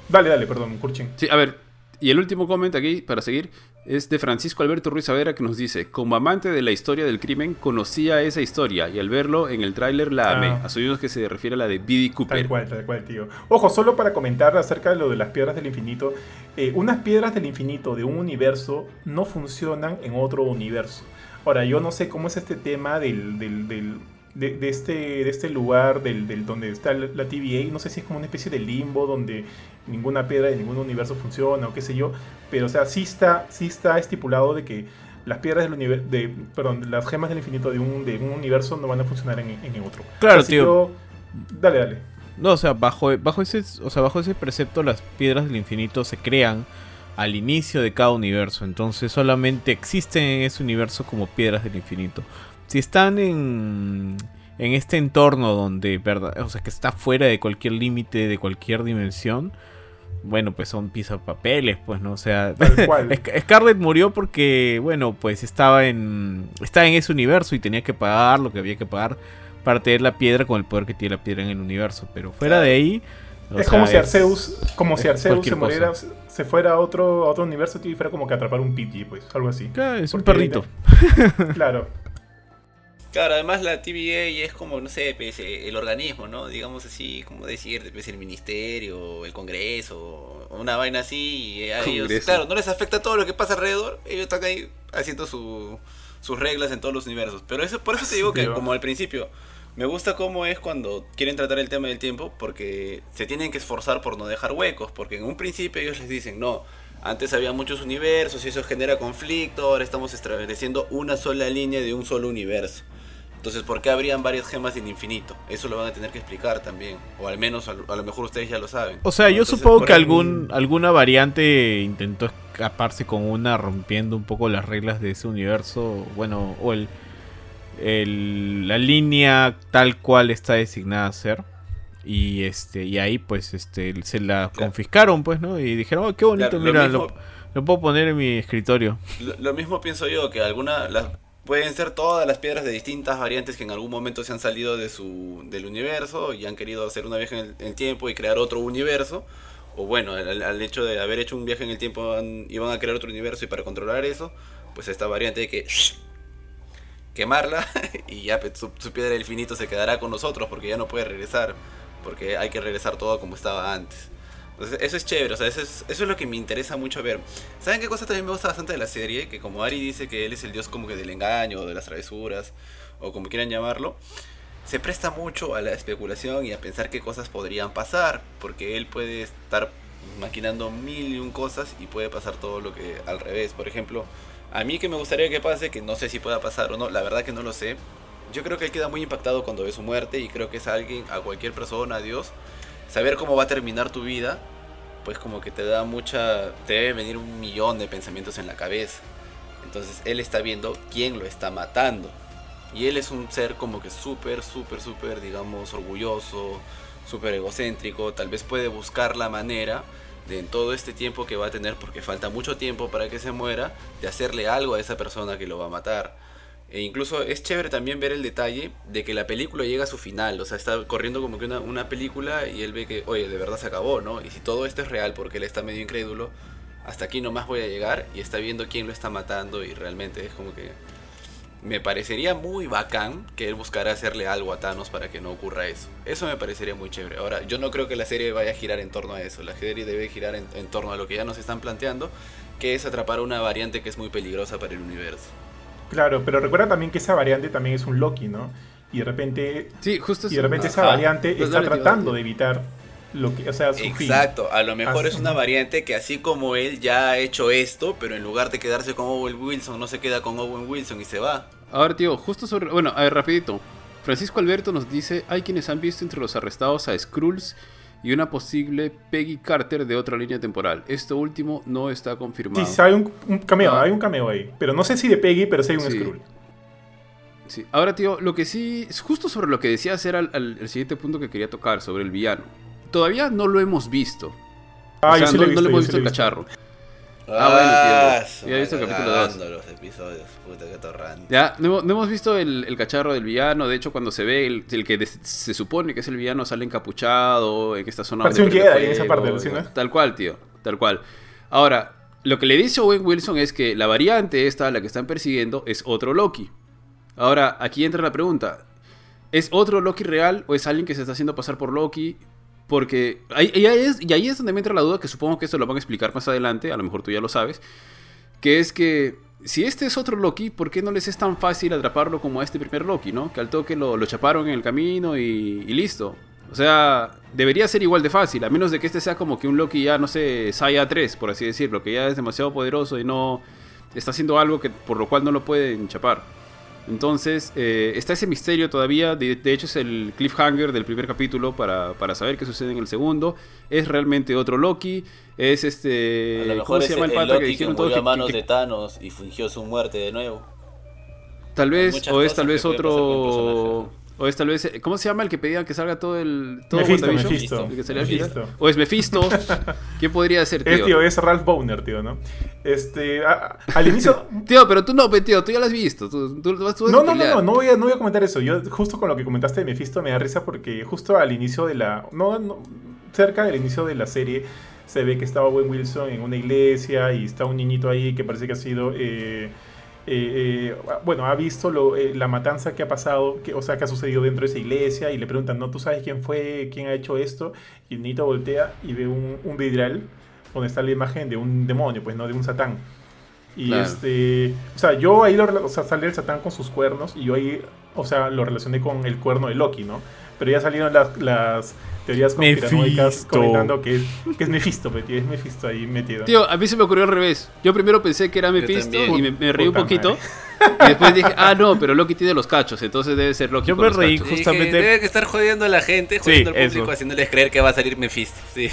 Dale, dale, perdón, Kurchin. Sí, a ver, y el último comentario aquí, para seguir, es de Francisco Alberto Ruiz Avera que nos dice, como amante de la historia del crimen, conocía esa historia y al verlo en el tráiler la amé. Ah. Asumimos que se refiere a la de Biddy Cooper. Tal cual, tal cual, tío. Ojo, solo para comentar acerca de lo de las piedras del infinito. Eh, unas piedras del infinito de un universo no funcionan en otro universo. Ahora, yo no sé cómo es este tema del de, este, de este lugar del, del donde está la, TVA, no sé si es como una especie de limbo donde ninguna piedra de ningún universo funciona o qué sé yo, pero o sea, sí está, sí está estipulado de que las piedras del universo, de, perdón, las gemas del infinito de un, de un universo no van a funcionar en, en otro. Claro, tío. dale, dale. No, o sea, bajo, bajo, ese, o sea, bajo ese precepto las piedras del infinito se crean al inicio de cada universo. Entonces solamente existen en ese universo como piedras del infinito si están en, en este entorno donde, verdad, o sea, que está fuera de cualquier límite, de cualquier dimensión, bueno, pues son papeles, pues, ¿no? O sea, Scarlett murió porque, bueno, pues estaba en, estaba en ese universo y tenía que pagar lo que había que pagar para tener la piedra con el poder que tiene la piedra en el universo. Pero fuera de ahí... Es como si Arceus, como si Arceus se muriera, se fuera a otro, a otro universo y fuera como que atrapar un Pidgey, pues, algo así. es un perrito. claro. Claro, además la TVA es como, no sé, pues, el organismo, ¿no? Digamos así, como decir, pues, el ministerio, el congreso, una vaina así. Y a ellos, claro, no les afecta todo lo que pasa alrededor. Ellos están ahí haciendo su, sus reglas en todos los universos. Pero eso, por eso te digo que, como al principio, me gusta cómo es cuando quieren tratar el tema del tiempo, porque se tienen que esforzar por no dejar huecos. Porque en un principio ellos les dicen, no antes había muchos universos y eso genera conflicto, ahora estamos estableciendo una sola línea de un solo universo. Entonces, ¿por qué habrían varias gemas en infinito? Eso lo van a tener que explicar también. O al menos, a lo mejor ustedes ya lo saben. O sea, yo supongo que algún, alguna variante intentó escaparse con una rompiendo un poco las reglas de ese universo. Bueno, o el, el la línea tal cual está designada a ser. Y este y ahí pues este se la confiscaron pues, ¿no? Y dijeron, "Oh, qué bonito, mira, lo, puedo poner en mi escritorio." Lo, mismo pienso yo que alguna pueden ser todas las piedras de distintas variantes que en algún momento se han salido de su del universo y han querido hacer una viaje en el, tiempo y crear otro universo. O bueno, al, hecho de haber hecho un viaje en el tiempo iban a crear otro universo y para controlar eso, pues esta variante hay que quemarla y ya pues, su, su piedra del infinito se quedará con nosotros porque ya no puede regresar porque hay que regresar todo como estaba antes. Eso es chévere, o sea, eso es, eso es lo que me interesa mucho ver. ¿Saben qué cosa también me gusta bastante de la serie? Que como Ari dice que él es el dios como que del engaño, de las travesuras, o como quieran llamarlo, se presta mucho a la especulación y a pensar qué cosas podrían pasar, porque él puede estar maquinando mil y un cosas y puede pasar todo lo que al revés. Por ejemplo, a mí que me gustaría que pase, que no sé si pueda pasar o no, la verdad que no lo sé, yo creo que él queda muy impactado cuando ve su muerte y creo que es alguien, a cualquier persona, a Dios, saber cómo va a terminar tu vida, pues como que te da mucha, te debe venir un millón de pensamientos en la cabeza. Entonces él está viendo quién lo está matando. Y él es un ser como que súper, súper, súper, digamos, orgulloso, súper egocéntrico. Tal vez puede buscar la manera de en todo este tiempo que va a tener, porque falta mucho tiempo para que se muera, de hacerle algo a esa persona que lo va a matar. E incluso es chévere también ver el detalle de que la película llega a su final. O sea, está corriendo como que una, película y él ve que, oye, de verdad se acabó, ¿no? Y si todo esto es real porque él está medio incrédulo, hasta aquí nomás voy a llegar y está viendo quién lo está matando y realmente es como que me parecería muy bacán que él buscara hacerle algo a Thanos para que no ocurra eso. Eso me parecería muy chévere. Ahora, yo no creo que la serie vaya a girar en torno a eso. La serie debe girar en, en torno a lo que ya nos están planteando, que es atrapar una variante que es muy peligrosa para el universo. Claro, pero recuerda también que esa variante también es un Loki, ¿no? Y de repente. Sí, justo Y de repente esa variante pues está tratando de evitar lo que. O sea, su Exacto, a lo mejor es una variante que así como él ya ha hecho esto, pero en lugar de quedarse con Owen Wilson, no se queda con Owen Wilson y se va. A ver, tío, justo sobre. Bueno, a ver, rapidito. Francisco Alberto nos dice: hay quienes han visto entre los arrestados a Skrulls y una posible Peggy Carter de otra línea temporal. Esto último no está confirmado. Sí, hay un, cameo, ah. hay un cameo ahí. Pero no sé si de Peggy, pero sí hay un Skrull. Sí. Ahora, tío, lo que sí, justo sobre lo que decías era el, siguiente punto que quería tocar, sobre el villano. Todavía no lo hemos visto. Ah, o sea, no, no, le hemos visto el cachorro. Ah, bueno, tío. Ah, ya he visto el capítulo 2. los episodios, puta que Ya, no, hemos visto el, el, cacharro del villano. De hecho, cuando se ve el, el que se supone que es el villano sale encapuchado en esta zona. Parece un queda en esa parte, Tal cual, tío. Tal cual. Ahora, lo que le dice Owen Wilson es que la variante esta, la que están persiguiendo, es otro Loki. Ahora, aquí entra la pregunta. ¿Es otro Loki real o es alguien que se está haciendo pasar por Loki? Porque ahí, es, y ahí es donde me entra la duda, que supongo que esto lo van a explicar más adelante, a lo mejor tú ya lo sabes, que es que si este es otro Loki, ¿por qué no les es tan fácil atraparlo como a este primer Loki, no? Que al toque lo, lo chaparon en el camino y, listo. O sea, debería ser igual de fácil, a menos de que este sea como que un Loki ya, no sé, Saya 3, por así decirlo, que ya es demasiado poderoso y no está haciendo algo que, por lo cual no lo pueden chapar. Entonces, eh, está ese misterio todavía. De, hecho, es el cliffhanger del primer capítulo para, saber qué sucede en el segundo. Es realmente otro Loki. Es este. ¿Cómo se llama el, pata que dijeron que a manos de Thanos y fingió su muerte de nuevo. Tal vez, o es tal vez otro. O es tal vez, ¿cómo se llama el que pedía que salga todo el todo Mephisto, Mephisto. O es Mephisto. ¿Qué podría ser, tío? Es, tío, es Ralph Bowner, tío, ¿no? Este, al inicio... tío, pero tú no, tío, tú ya lo has visto. Tú, tú, no, no, no, no, no voy, a, no voy a comentar eso. Yo, justo con lo que comentaste de Mephisto, me da risa porque justo al inicio de la... No, no, cerca del inicio de la serie se ve que estaba Owen Wilson en una iglesia y está un niñito ahí que parece que ha sido... Eh, eh, bueno, ha visto lo, la matanza que ha pasado, que, o sea, que ha sucedido dentro de esa iglesia y le preguntan, ¿no? ¿Tú sabes quién fue, quién ha hecho esto? Y Nito voltea y ve un, un vidral donde está la imagen de un demonio, pues, ¿no? De un satán. Y este, o sea, yo ahí lo, o sea, sale el satán con sus cuernos y yo ahí, o sea, lo relacioné con el cuerno de Loki, ¿no? Pero ya salieron las, las teorías conspiranoicas comentando que es, que es Mephisto, tío, es Mephisto ahí metido. Tío, a mí se me ocurrió al revés. Yo primero pensé que era Mephisto y me, reí un poquito. Y después dije, ah, no, pero Loki tiene los cachos, entonces debe ser Loki. Yo me reí justamente. debe estar jodiendo a la gente, jodiendo al público, haciéndoles creer que va a salir Mephisto. Sí.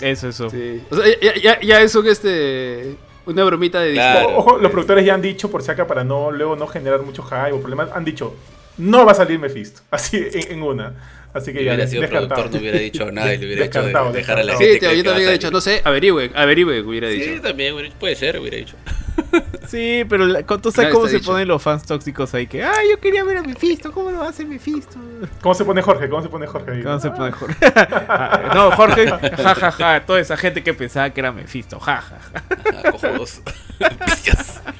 Eso, eso. Sí. O sea, ya, ya, ya es un este una bromita de Ojo, los productores ya han dicho, por si acá, para no luego no generar mucho hype o problemas, han dicho, no va a salir Mephisto. Así en, una. Así que ya hubiera sido productor, no hubiera dicho nada y le hubiera dicho dejar a la gente. Sí, yo también hubiera dicho, no sé, averigüe, averigüe, hubiera dicho. Sí, también, puede ser, hubiera dicho. Sí, pero tú sabes cómo se ponen los fans tóxicos ahí que, ay, yo quería ver a Mephisto, ¿cómo lo hacer Mephisto? ¿Cómo se pone Jorge? ¿Cómo se pone Jorge ahí? ¿Cómo se pone Jorge? no, Jorge, jajaja, ja, ja, toda esa gente que pensaba que era Mephisto, jajaja. Ja, ja.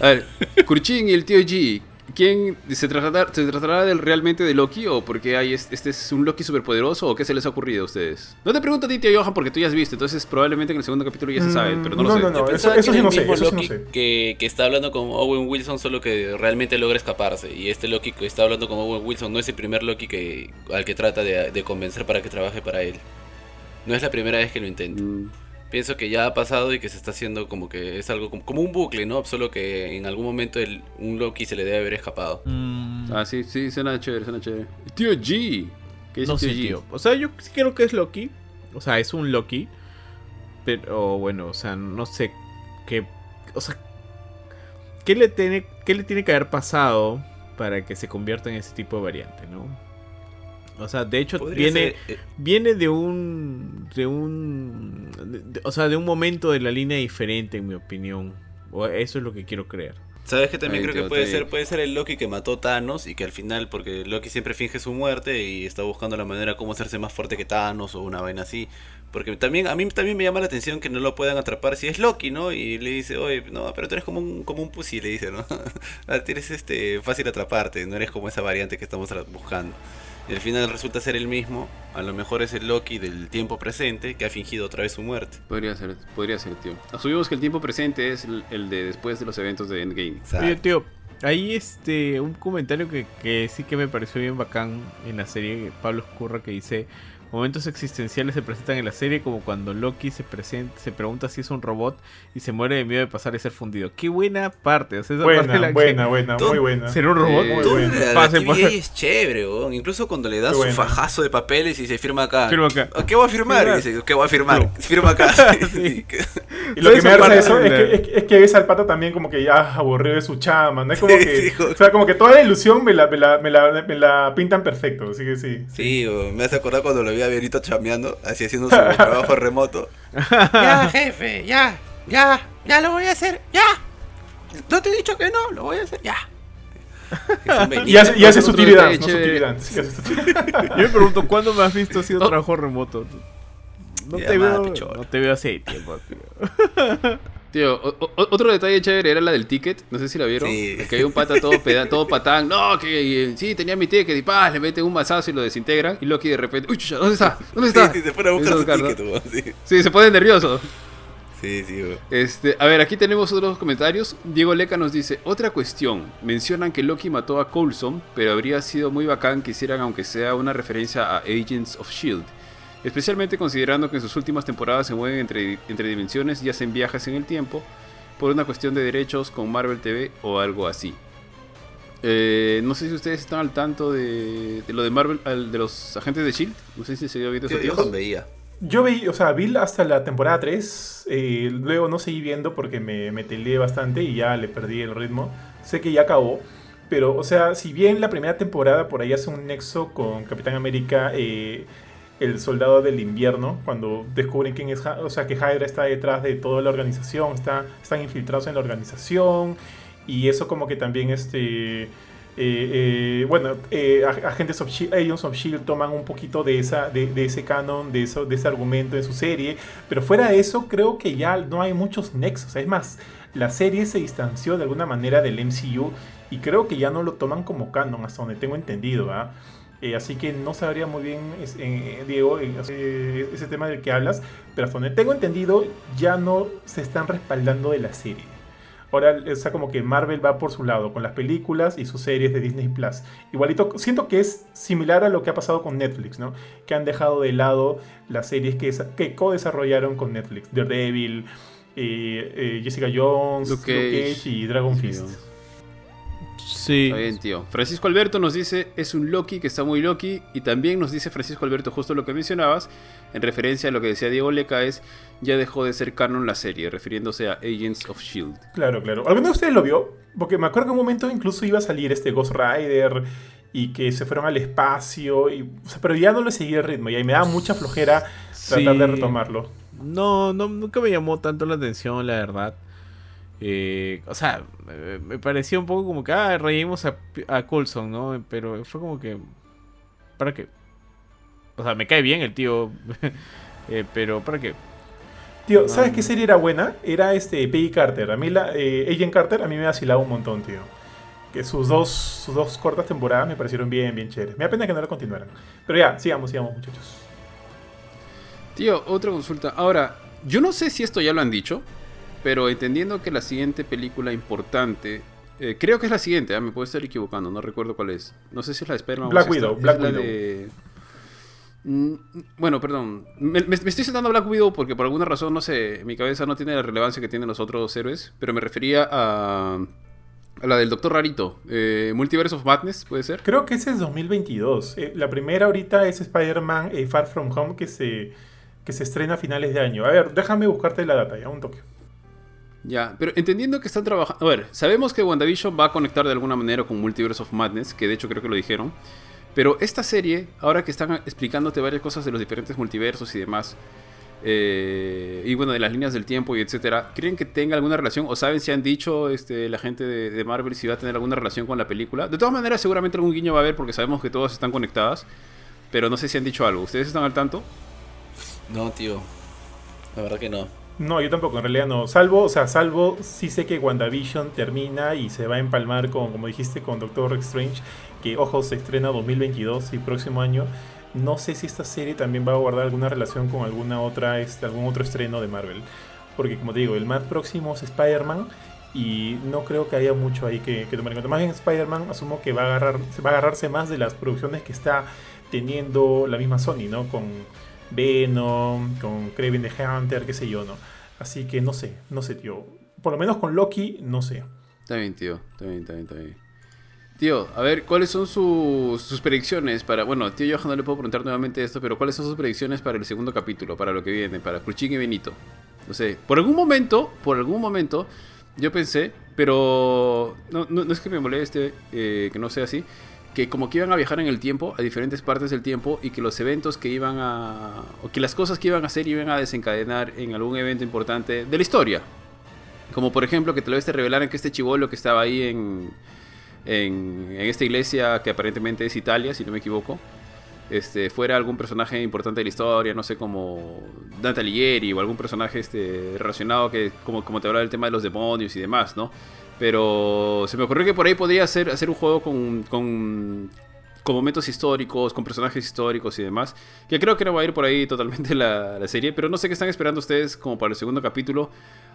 A ver, Kurchin y el tío G, ¿Quién se tratará, se tratará del, realmente de Loki o porque hay este es un Loki superpoderoso o qué se les ha ocurrido a ustedes? No te pregunto a ti, tío Johan, porque tú ya has visto, entonces probablemente en el segundo capítulo ya se sabe, pero no, lo sé. No, no, eso, eso sí no sé, eso Loki Que, que, está hablando con Owen Wilson solo que realmente logra escaparse y este Loki que está hablando con Owen Wilson no es el primer Loki que al que trata de, de convencer para que trabaje para él. No es la primera vez que lo intenta. Mm pienso que ya ha pasado y que se está haciendo como que es algo como, un bucle, ¿no? Solo que en algún momento el, un Loki se le debe haber escapado. Mm. Ah, sí, sí, suena chévere, suena chévere. Tío G. ¿Qué es no tío G? O sea, yo sí creo que es Loki. O sea, es un Loki. Pero bueno, o sea, no sé qué. O sea, ¿qué le tiene, qué le tiene que haber pasado para que se convierta en ese tipo de variante, ¿no? O sea, de hecho viene, eh, viene de un de un o sea, de un momento de la línea diferente en mi opinión. O eso es lo que quiero creer. ¿Sabes que también creo que puede ser puede ser el Loki que mató Thanos y que al final porque Loki siempre finge su muerte y está buscando la manera cómo hacerse más fuerte que Thanos o una vaina así. Porque también a mí también me llama la atención que no lo puedan atrapar si es Loki, ¿no? Y le dice, "Oye, no, pero tú eres como un como un pussy", le dice, ¿no? Ah, tienes este fácil atraparte, no eres como esa variante que estamos buscando y al final resulta ser el mismo, a lo mejor es el Loki del tiempo presente que ha fingido otra vez su muerte. Podría ser, podría ser, tío. Asumimos que el tiempo presente es el, de después de los eventos de Endgame. Oye, tío, hay este un comentario que, que sí que me pareció bien bacán en la serie, Pablo Escurra, que dice Momentos existenciales se presentan en la serie como cuando Loki se presenta, se pregunta si es un robot y se muere de miedo de pasar y ser fundido. Qué buena parte. buena, buena, buena, muy buena. Ser un robot, muy buena. es chévere, incluso cuando le das su fajazo de papeles y se firma acá. Firma acá. ¿Qué voy a firmar? dice, ¿qué voy a firmar? Firma acá. Y lo que me hace eso es que, es, que ves al pata también como que ya aburrido de su chama. ¿no? Es como que, o sea, como que toda la ilusión me la, me la, me la, me la pintan perfecto. Así que sí. Sí, me hace acordar cuando lo vi a Benito chameando, así haciendo su trabajo remoto. Ya, jefe, ya, ya, ya lo voy a hacer, ya. No te he dicho que no, lo voy a hacer, ya. y hace, y hace su utilidad. Yo me pregunto, ¿cuándo me has visto haciendo trabajo remoto? No te, veo, no te veo hace tiempo, tío. Tío, otro detalle chévere era la del ticket. No sé si la vieron. Que había un pata todo, todo patán. No, que sí, tenía mi ticket. Y pa, le meten un mazazo y lo desintegran. Y Loki de repente, uy, chucha, ¿dónde está? ¿Dónde está? Sí, se pone a buscar su ticket, sí. sí. se pone nervioso. Sí, sí, Este, a ver, aquí tenemos otros comentarios. Diego Leca nos dice, otra cuestión. Mencionan que Loki mató a Coulson, pero habría sido muy bacán que hicieran aunque sea una referencia a Agents of S.H.I.E.L.D especialmente considerando que en sus últimas temporadas se mueven entre, entre dimensiones y hacen viajes en el tiempo por una cuestión de derechos con Marvel TV o algo así. Eh, no sé si ustedes están al tanto de, lo de Marvel, de los agentes de Shield. No sé si se dio viendo eso. Yo veía. Yo vi, o sea, vi hasta la temporada 3. Eh, luego no seguí viendo porque me, me bastante y ya le perdí el ritmo. Sé que ya acabó. Pero, o sea, si bien la primera temporada por ahí hace un nexo con Capitán América, eh, el soldado del invierno, cuando descubren quién es, o sea, que Hydra está detrás de toda la organización, está, están infiltrados en la organización, y eso como que también, este, eh, eh, bueno, eh, agentes of Shield, of Shield toman un poquito de, esa, de, ese canon, de, eso, de ese argumento de su serie, pero fuera de eso creo que ya no hay muchos nexos, es más, la serie se distanció de alguna manera del MCU y creo que ya no lo toman como canon, hasta donde tengo entendido. ¿ah? Eh, así que no sabría muy bien, eh, Diego, eh, ese tema del que hablas, pero hasta donde tengo entendido ya no se están respaldando de la serie. Ahora, o como que Marvel va por su lado con las películas y sus series de Disney Plus. Igualito, siento que es similar a lo que ha pasado con Netflix, ¿no? Que han dejado de lado las series que, que co-desarrollaron con Netflix: Daredevil, Jessica Jones, Luke Cage, y Dragon Fist. Sí. Está bien, tío. Francisco Alberto nos dice, es un Loki que está muy Loki. Y también nos dice Francisco Alberto justo lo que mencionabas, en referencia a lo que decía Diego Leca, es, ya dejó de ser canon la serie, refiriéndose a Agents of S.H.I.E.L.D. Claro, claro. ¿Alguno de ustedes lo vio? Porque me acuerdo que en un momento incluso iba a salir este Ghost Rider y que se fueron al espacio, y, pero ya no le seguí el ritmo y ahí me da mucha flojera tratar de retomarlo. No, no, nunca me llamó tanto la atención, la verdad. Eh, o sea, me parecía un poco como que, ah, reímos a, a Coulson, ¿no? Pero fue como que, ¿para qué? O sea, me cae bien el tío, eh, pero ¿para qué? Tío, ¿sabes qué serie era buena? Era este Peggy Carter. A mí la eh, Agent Carter a mí me ha vacilado un montón, tío. Que sus dos, sus dos cortas temporadas me parecieron bien, bien chéveres. Me da pena que no la continuaran. Pero ya, sigamos, sigamos, muchachos. Tío, otra consulta. Ahora, yo no sé si esto ya lo han dicho, pero entendiendo que la siguiente película importante, eh, creo que es la siguiente, ah, me puedo estar equivocando, no recuerdo cuál es. No sé si es la de Spider-Man Black Widow, Black Widow. Mm, bueno, perdón. Me, estoy saltando a Black Widow porque por alguna razón, no sé, mi cabeza no tiene la relevancia que tienen los otros héroes, pero me refería a, a la del Doctor Rarito. Eh, Multiverse of Madness, ¿puede ser? Creo que ese es 2022. Eh, la primera ahorita es Spider-Man Far From Home que se, que se estrena a finales de año. A ver, déjame buscarte la data ya, un toque. Ya, pero entendiendo que están trabajando... A ver, sabemos que WandaVision va a conectar de alguna manera con Multiverse of Madness, que de hecho creo que lo dijeron. Pero esta serie, ahora que están explicándote varias cosas de los diferentes multiversos y demás, eh, y bueno, de las líneas del tiempo y etcétera, ¿creen que tenga alguna relación? ¿O saben si han dicho este, la gente de, Marvel si va a tener alguna relación con la película? De todas maneras, seguramente algún guiño va a haber porque sabemos que todas están conectadas. Pero no sé si han dicho algo. ¿Ustedes están al tanto? No, tío. La verdad que no. No, yo tampoco, en realidad no. Salvo, o sea, salvo, sí sé que WandaVision termina y se va a empalmar con, como dijiste, con Doctor Strange, que, ojo, se estrena 2022 y próximo año. No sé si esta serie también va a guardar alguna relación con alguna otra, este, algún otro estreno de Marvel. Porque, como te digo, el más próximo es Spider-Man y no creo que haya mucho ahí que, tomar en cuenta. Más bien, Spider-Man asumo que va a, agarrar, va a agarrarse más de las producciones que está teniendo la misma Sony, ¿no? Con Venom, con Kraven the Hunter, qué sé yo, ¿no? Así que no sé, no sé, tío. Por lo menos con Loki, no sé. Está bien, tío. Está bien, está bien, está bien. Tío, a ver, ¿cuáles son sus, predicciones para... Bueno, tío Johan no le puedo preguntar nuevamente esto, pero ¿cuáles son sus predicciones para el segundo capítulo, para lo que viene, para Cruchín y Benito? No sé, por algún momento, por algún momento, yo pensé, pero no, no, es que me moleste eh, que no sea así, que como que iban a viajar en el tiempo, a diferentes partes del tiempo, y que los eventos que iban a... o que las cosas que iban a hacer iban a desencadenar en algún evento importante de la historia. Como por ejemplo que tal vez te revelaran que este chivolo que estaba ahí en, en, en, esta iglesia, que aparentemente es Italia, si no me equivoco, este, fuera algún personaje importante de la historia, no sé, como Dante Alighieri o algún personaje este, relacionado que, como, como te hablaba del tema de los demonios y demás, ¿no? Pero se me ocurrió que por ahí podría hacer, hacer un juego con, con, con, momentos históricos, con personajes históricos y demás. Que creo que no va a ir por ahí totalmente la, la serie. Pero no sé qué están esperando ustedes como para el segundo capítulo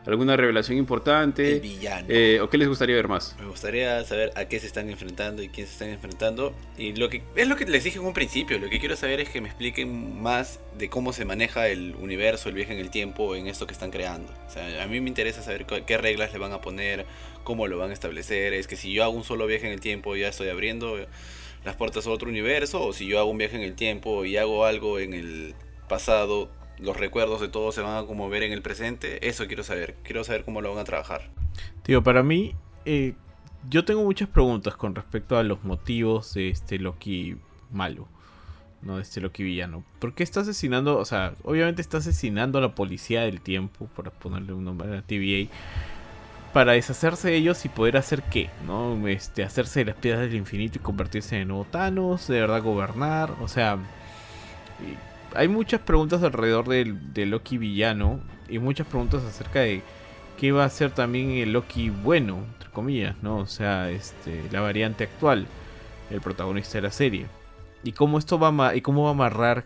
alguna revelación importante. El villano. Eh, ¿O qué les gustaría ver más? Me gustaría saber a qué se están enfrentando y quién se están enfrentando. Y lo que es lo que les dije en un principio. Lo que quiero saber es que me expliquen más de cómo se maneja el universo, el viaje en el tiempo, en esto que están creando. O sea, a mí me interesa saber qué reglas le van a poner, cómo lo van a establecer. Es que si yo hago un solo viaje en el tiempo, ya estoy abriendo las puertas a otro universo. O si yo hago un viaje en el tiempo y hago algo en el pasado, los recuerdos de todos se van a como ver en el presente. Eso quiero saber. Quiero saber cómo lo van a trabajar. Tío, para mí, eh, yo tengo muchas preguntas con respecto a los motivos de este Loki malo. No de este Loki villano. ¿Por qué está asesinando? O sea, obviamente está asesinando a la policía del tiempo, por ponerle un nombre a la TVA. Para deshacerse de ellos y poder hacer qué, ¿no? Este, hacerse de las piedras del infinito y convertirse en nuevo de verdad gobernar, o sea, hay muchas preguntas alrededor del, Loki villano y muchas preguntas acerca de que iba a ser también el Loki bueno, entre comillas, ¿no? O sea, este, la variante actual, el protagonista de la serie. Y cómo esto va a, y cómo va a amarrar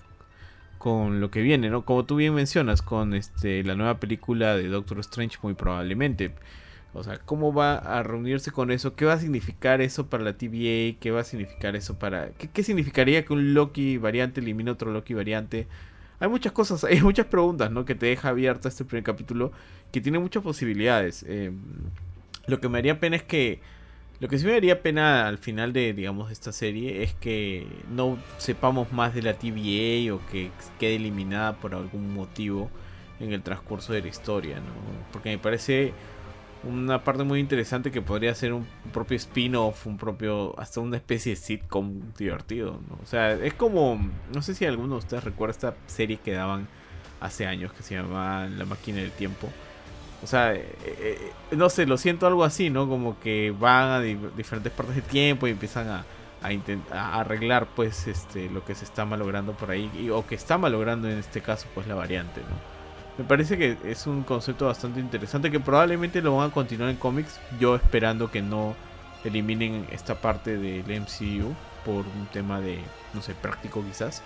con lo que viene, ¿no? Como tú bien mencionas, con este, la nueva película de Doctor Strange muy probablemente. O sea, ¿cómo va a reunirse con eso? ¿Qué va a significar eso para la TVA? ¿Qué va a significar eso para... ¿Qué, significaría que un Loki variante elimine otro Loki variante? Hay muchas cosas, hay muchas preguntas, ¿no? Que te deja abierta este primer capítulo, que tiene muchas posibilidades. Em, lo que me haría pena es que... Lo que sí me haría pena al final de, digamos, esta serie es que no sepamos más de la TVA o que quede eliminada por algún motivo en el transcurso de la historia, ¿no? Porque me parece una parte muy interesante que podría ser un propio spin-off, un propio, hasta una especie de sitcom divertido, ¿no? O sea, es como, no sé si alguno de ustedes recuerda esta serie que daban hace años que se llamaba La máquina del tiempo. O sea, eh, eh, no sé, lo siento algo así, ¿no? Como que van a diferentes partes del tiempo y empiezan a, arreglar pues este lo que se está malogrando por ahí o que está malogrando en este caso pues la variante, ¿no? Me parece que es un concepto bastante interesante que probablemente lo van a continuar en cómics. Yo esperando que no eliminen esta parte del MCU por un tema de, no sé, práctico quizás.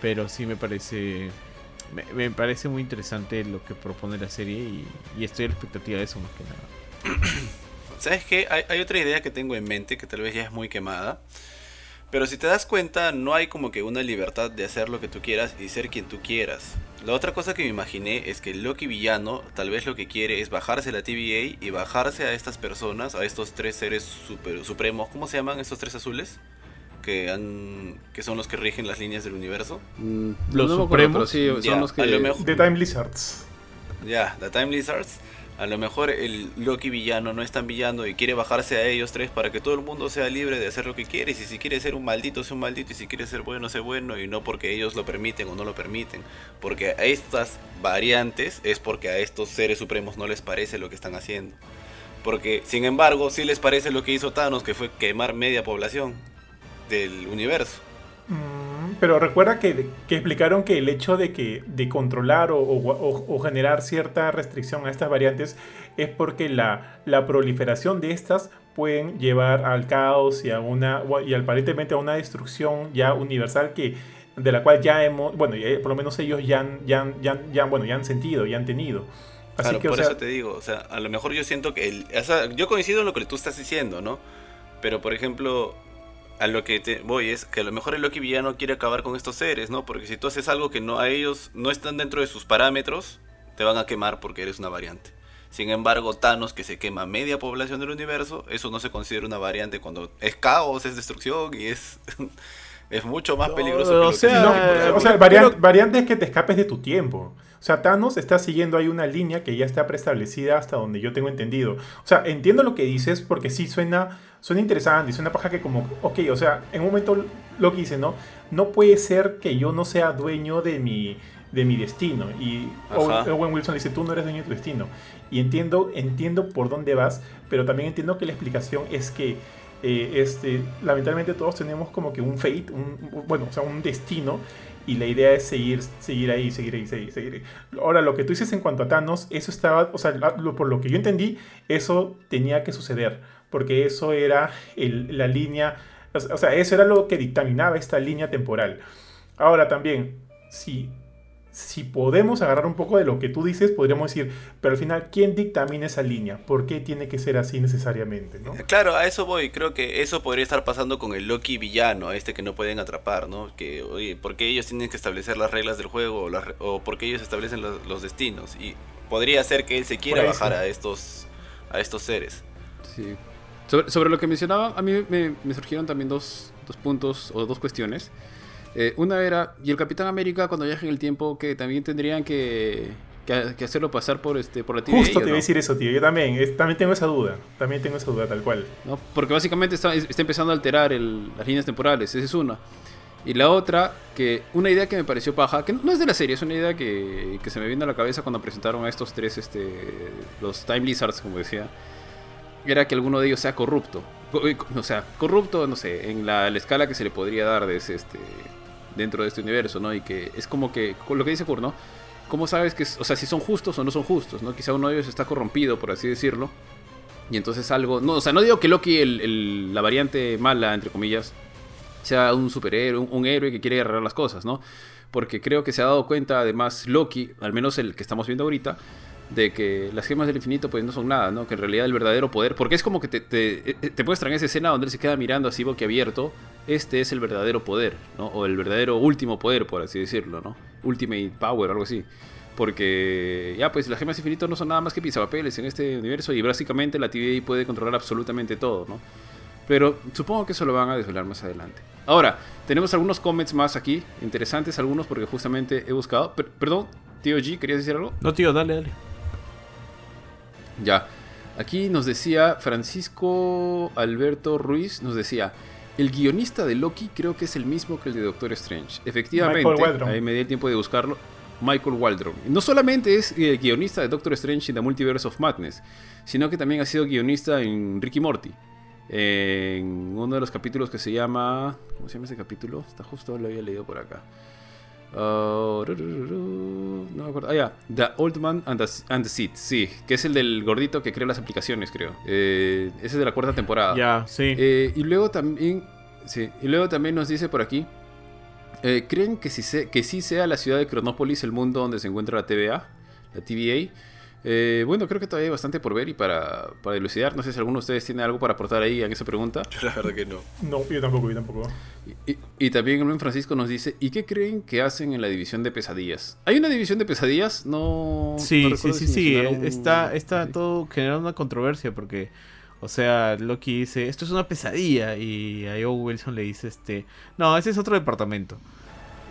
Pero sí me parece, me, parece muy interesante lo que propone la serie y, estoy a la expectativa de eso más que nada. ¿Sabes qué? Hay, hay otra idea que tengo en mente que tal vez ya es muy quemada. Pero si te das cuenta, no hay como que una libertad de hacer lo que tú quieras y ser quien tú quieras. La otra cosa que me imaginé es que Loki villano tal vez lo que quiere es bajarse la TVA y bajarse a estas personas, a estos tres seres super, supremos. ¿Cómo se llaman estos tres azules? Que, han, que son los que rigen las líneas del universo. Mm, los supremos, sí, son los que... The Time Lizards. Ya, The Time Lizards a lo mejor el Loki villano no es tan villano y quiere bajarse a ellos tres para que todo el mundo sea libre de hacer lo que quiere. Y si, quiere ser un maldito, sea un maldito. Y si quiere ser bueno, sea bueno. Y no porque ellos lo permiten o no lo permiten. Porque a estas variantes es porque a estos seres supremos no les parece lo que están haciendo. Porque, sin embargo, sí les parece lo que hizo Thanos, que fue quemar media población del universo. Mm, pero recuerda que, explicaron que el hecho de que de controlar o, generar cierta restricción a estas variantes es porque la, la, proliferación de estas pueden llevar al caos y a una y aparentemente a una destrucción ya universal que de la cual ya hemos bueno por lo menos ellos ya han, ya, ya, bueno ya han sentido ya han tenido Así que, por eso te digo, o sea, a lo mejor yo siento que el, yo coincido en lo que tú estás diciendo, ¿no? Pero por ejemplo, a lo que te voy es que a lo mejor el Loki villano quiere acabar con estos seres, ¿no? Porque si tú haces algo que no a ellos no están dentro de sus parámetros, te van a quemar porque eres una variante. Sin embargo, Thanos, que se quema media población del universo, eso no se considera una variante cuando es caos, es destrucción y es, es mucho más peligroso. que o sea, o sea variante es que te escapes de tu tiempo. O sea, Thanos está siguiendo ahí una línea que ya está preestablecida hasta donde yo tengo entendido. O sea, entiendo lo que dices porque sí suena suena interesante, suena paja que como, ok, o sea, en un momento lo que dice, ¿no? No puede ser que yo no sea dueño de mi, de mi destino. Y Owen Wilson dice, tú no eres dueño de tu destino. Y entiendo, entiendo por dónde vas, pero también entiendo que la explicación es que eh, este, lamentablemente todos tenemos como que un fate, un, bueno, o sea, un destino. Y la idea es seguir, seguir ahí, seguir ahí, seguir, seguir Ahora, lo que tú dices en cuanto a Thanos, eso estaba, o sea, por lo que yo entendí, eso tenía que suceder porque eso era la línea, o sea, eso era lo que dictaminaba esta línea temporal. Ahora también, si, si podemos agarrar un poco de lo que tú dices, podríamos decir, pero al final, ¿quién dictamina esa línea? ¿Por qué tiene que ser así necesariamente? ¿no? Claro, a eso voy. Creo que eso podría estar pasando con el Loki villano, este que no pueden atrapar, ¿no? Que, oye, ¿por qué ellos tienen que establecer las reglas del juego o, por qué ellos establecen los, destinos? Y podría ser que él se quiera bajar a estos, a estos seres. Sí, sobre, lo que mencionaba, a mí me, surgieron también dos, puntos o dos cuestiones. Eh, una era, ¿y el Capitán América cuando viaja en el tiempo que también tendrían que, hacerlo pasar por este por la TVA? Justo te iba a decir eso, tío. Yo también, también tengo esa duda. También tengo esa duda, tal cual. ¿No? Porque básicamente está, está empezando a alterar las líneas temporales. Esa es una. Y la otra, que una idea que me pareció paja, que no es de la serie, es una idea que, que se me vino a la cabeza cuando presentaron a estos tres, este, los Time Lizards, como decía era que alguno de ellos sea corrupto. O sea, corrupto, no sé, en la, escala que se le podría dar de ese, este, dentro de este universo, ¿no? Y que es como que, lo que dice Kur, ¿no? ¿cómo sabes que, o sea, si son justos o no son justos, ¿no? Quizá uno de ellos está corrompido, por así decirlo. Y entonces algo, no, o sea, no digo que Loki, el, la variante mala, entre comillas, sea un superhéroe, un, héroe que quiere agarrar las cosas, ¿no? Porque creo que se ha dado cuenta, además, Loki, al menos el que estamos viendo ahorita, de que las gemas del infinito pues no son nada, ¿no? Que en realidad el verdadero poder, porque es como que te, te, eh, te muestran esa escena donde él se queda mirando así boquiabierto, este es el verdadero poder, ¿no? O el verdadero último poder, por así decirlo, ¿no? Ultimate Power, algo así. Porque ya pues las gemas infinitas no son nada más que pisapapeles en este universo y básicamente la TVA puede controlar absolutamente todo, ¿no? Pero supongo que eso lo van a desvelar más adelante. Ahora, tenemos algunos comments más aquí, interesantes algunos porque justamente he buscado... perdón, tío G, ¿querías decir algo? No, tío, dale, dale. Ya. Aquí nos decía Francisco Alberto Ruiz, nos decía, el guionista de Loki creo que es el mismo que el de Doctor Strange. Efectivamente, ahí me di el tiempo de buscarlo. Michael Waldron. No solamente es el guionista de Doctor Strange en The Multiverse of Madness, sino que también ha sido guionista en Ricky Morty. En uno de los capítulos que se llama. ¿Cómo se llama ese capítulo? Está justo, lo había leído por acá. Uh, no me acuerdo. Ah, ya. The Old Man and the, and Seed. Sí, que es el del gordito que crea las aplicaciones, creo. Eh, ese es de la cuarta temporada. Ya, sí. Eh, y luego también. Sí, y luego también nos dice por aquí. Eh, ¿Creen que, si que sí sea la ciudad de Cronópolis el mundo donde se encuentra la TVA? La TVA. Eh, bueno, creo que todavía hay bastante por ver y para, para dilucidar. No sé si alguno de ustedes tiene algo para aportar ahí en esa pregunta. Yo la verdad que no. No, yo tampoco, yo tampoco. Y, y, también el buen Francisco nos dice, ¿y qué creen que hacen en la división de pesadillas? ¿Hay una división de pesadillas? No... Sí, sí, sí, sí. Está, está todo generando una controversia porque... O sea, Loki dice, esto es una pesadilla. Y a Joe Wilson le dice, este, no, ese es otro departamento.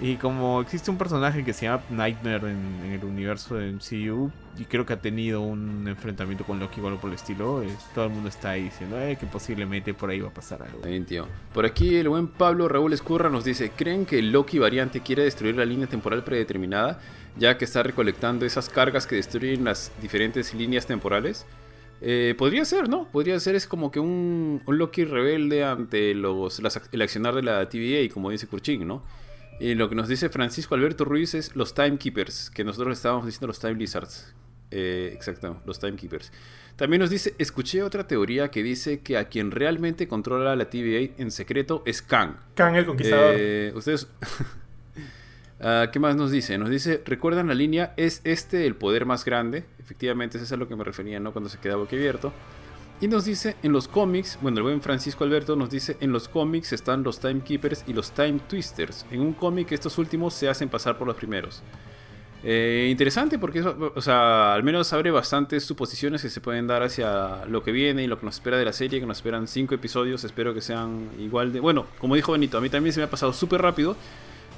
Y como existe un personaje que se llama Nightmare en, el universo de MCU, y creo que ha tenido un enfrentamiento con Loki igual por el estilo, todo el mundo está ahí diciendo eh, que posiblemente por ahí va a pasar algo. Por aquí el buen Pablo Raúl Escurra nos dice, ¿creen que Loki variante quiere destruir la línea temporal predeterminada, ya que está recolectando esas cargas que destruyen las diferentes líneas temporales? Eh, podría ser, ¿no? Podría ser, es como que un, Loki rebelde ante los, el accionar de la TVA, como dice Kurchin, ¿no? Y lo que nos dice Francisco Alberto Ruiz es los Timekeepers, que nosotros estábamos diciendo los Time Lizards. Eh, exacto, los Timekeepers. También nos dice, escuché otra teoría que dice que a quien realmente controla la TVA en secreto es Kang. Kang el Conquistador. Eh, ustedes... Ah, ¿Qué más nos dice? Nos dice, ¿recuerdan la línea? ¿Es este el poder más grande? Efectivamente, eso es a lo que me refería, ¿no? Cuando se quedaba abierto. Y nos dice en los cómics, bueno, el buen Francisco Alberto nos dice, en los cómics están los Timekeepers y los Time Twisters. En un cómic estos últimos se hacen pasar por los primeros. Eh, interesante porque, o sea, al menos abre bastantes suposiciones que se pueden dar hacia lo que viene y lo que nos espera de la serie, que nos esperan cinco episodios, espero que sean igual de... Bueno, como dijo Benito, a mí también se me ha pasado súper rápido,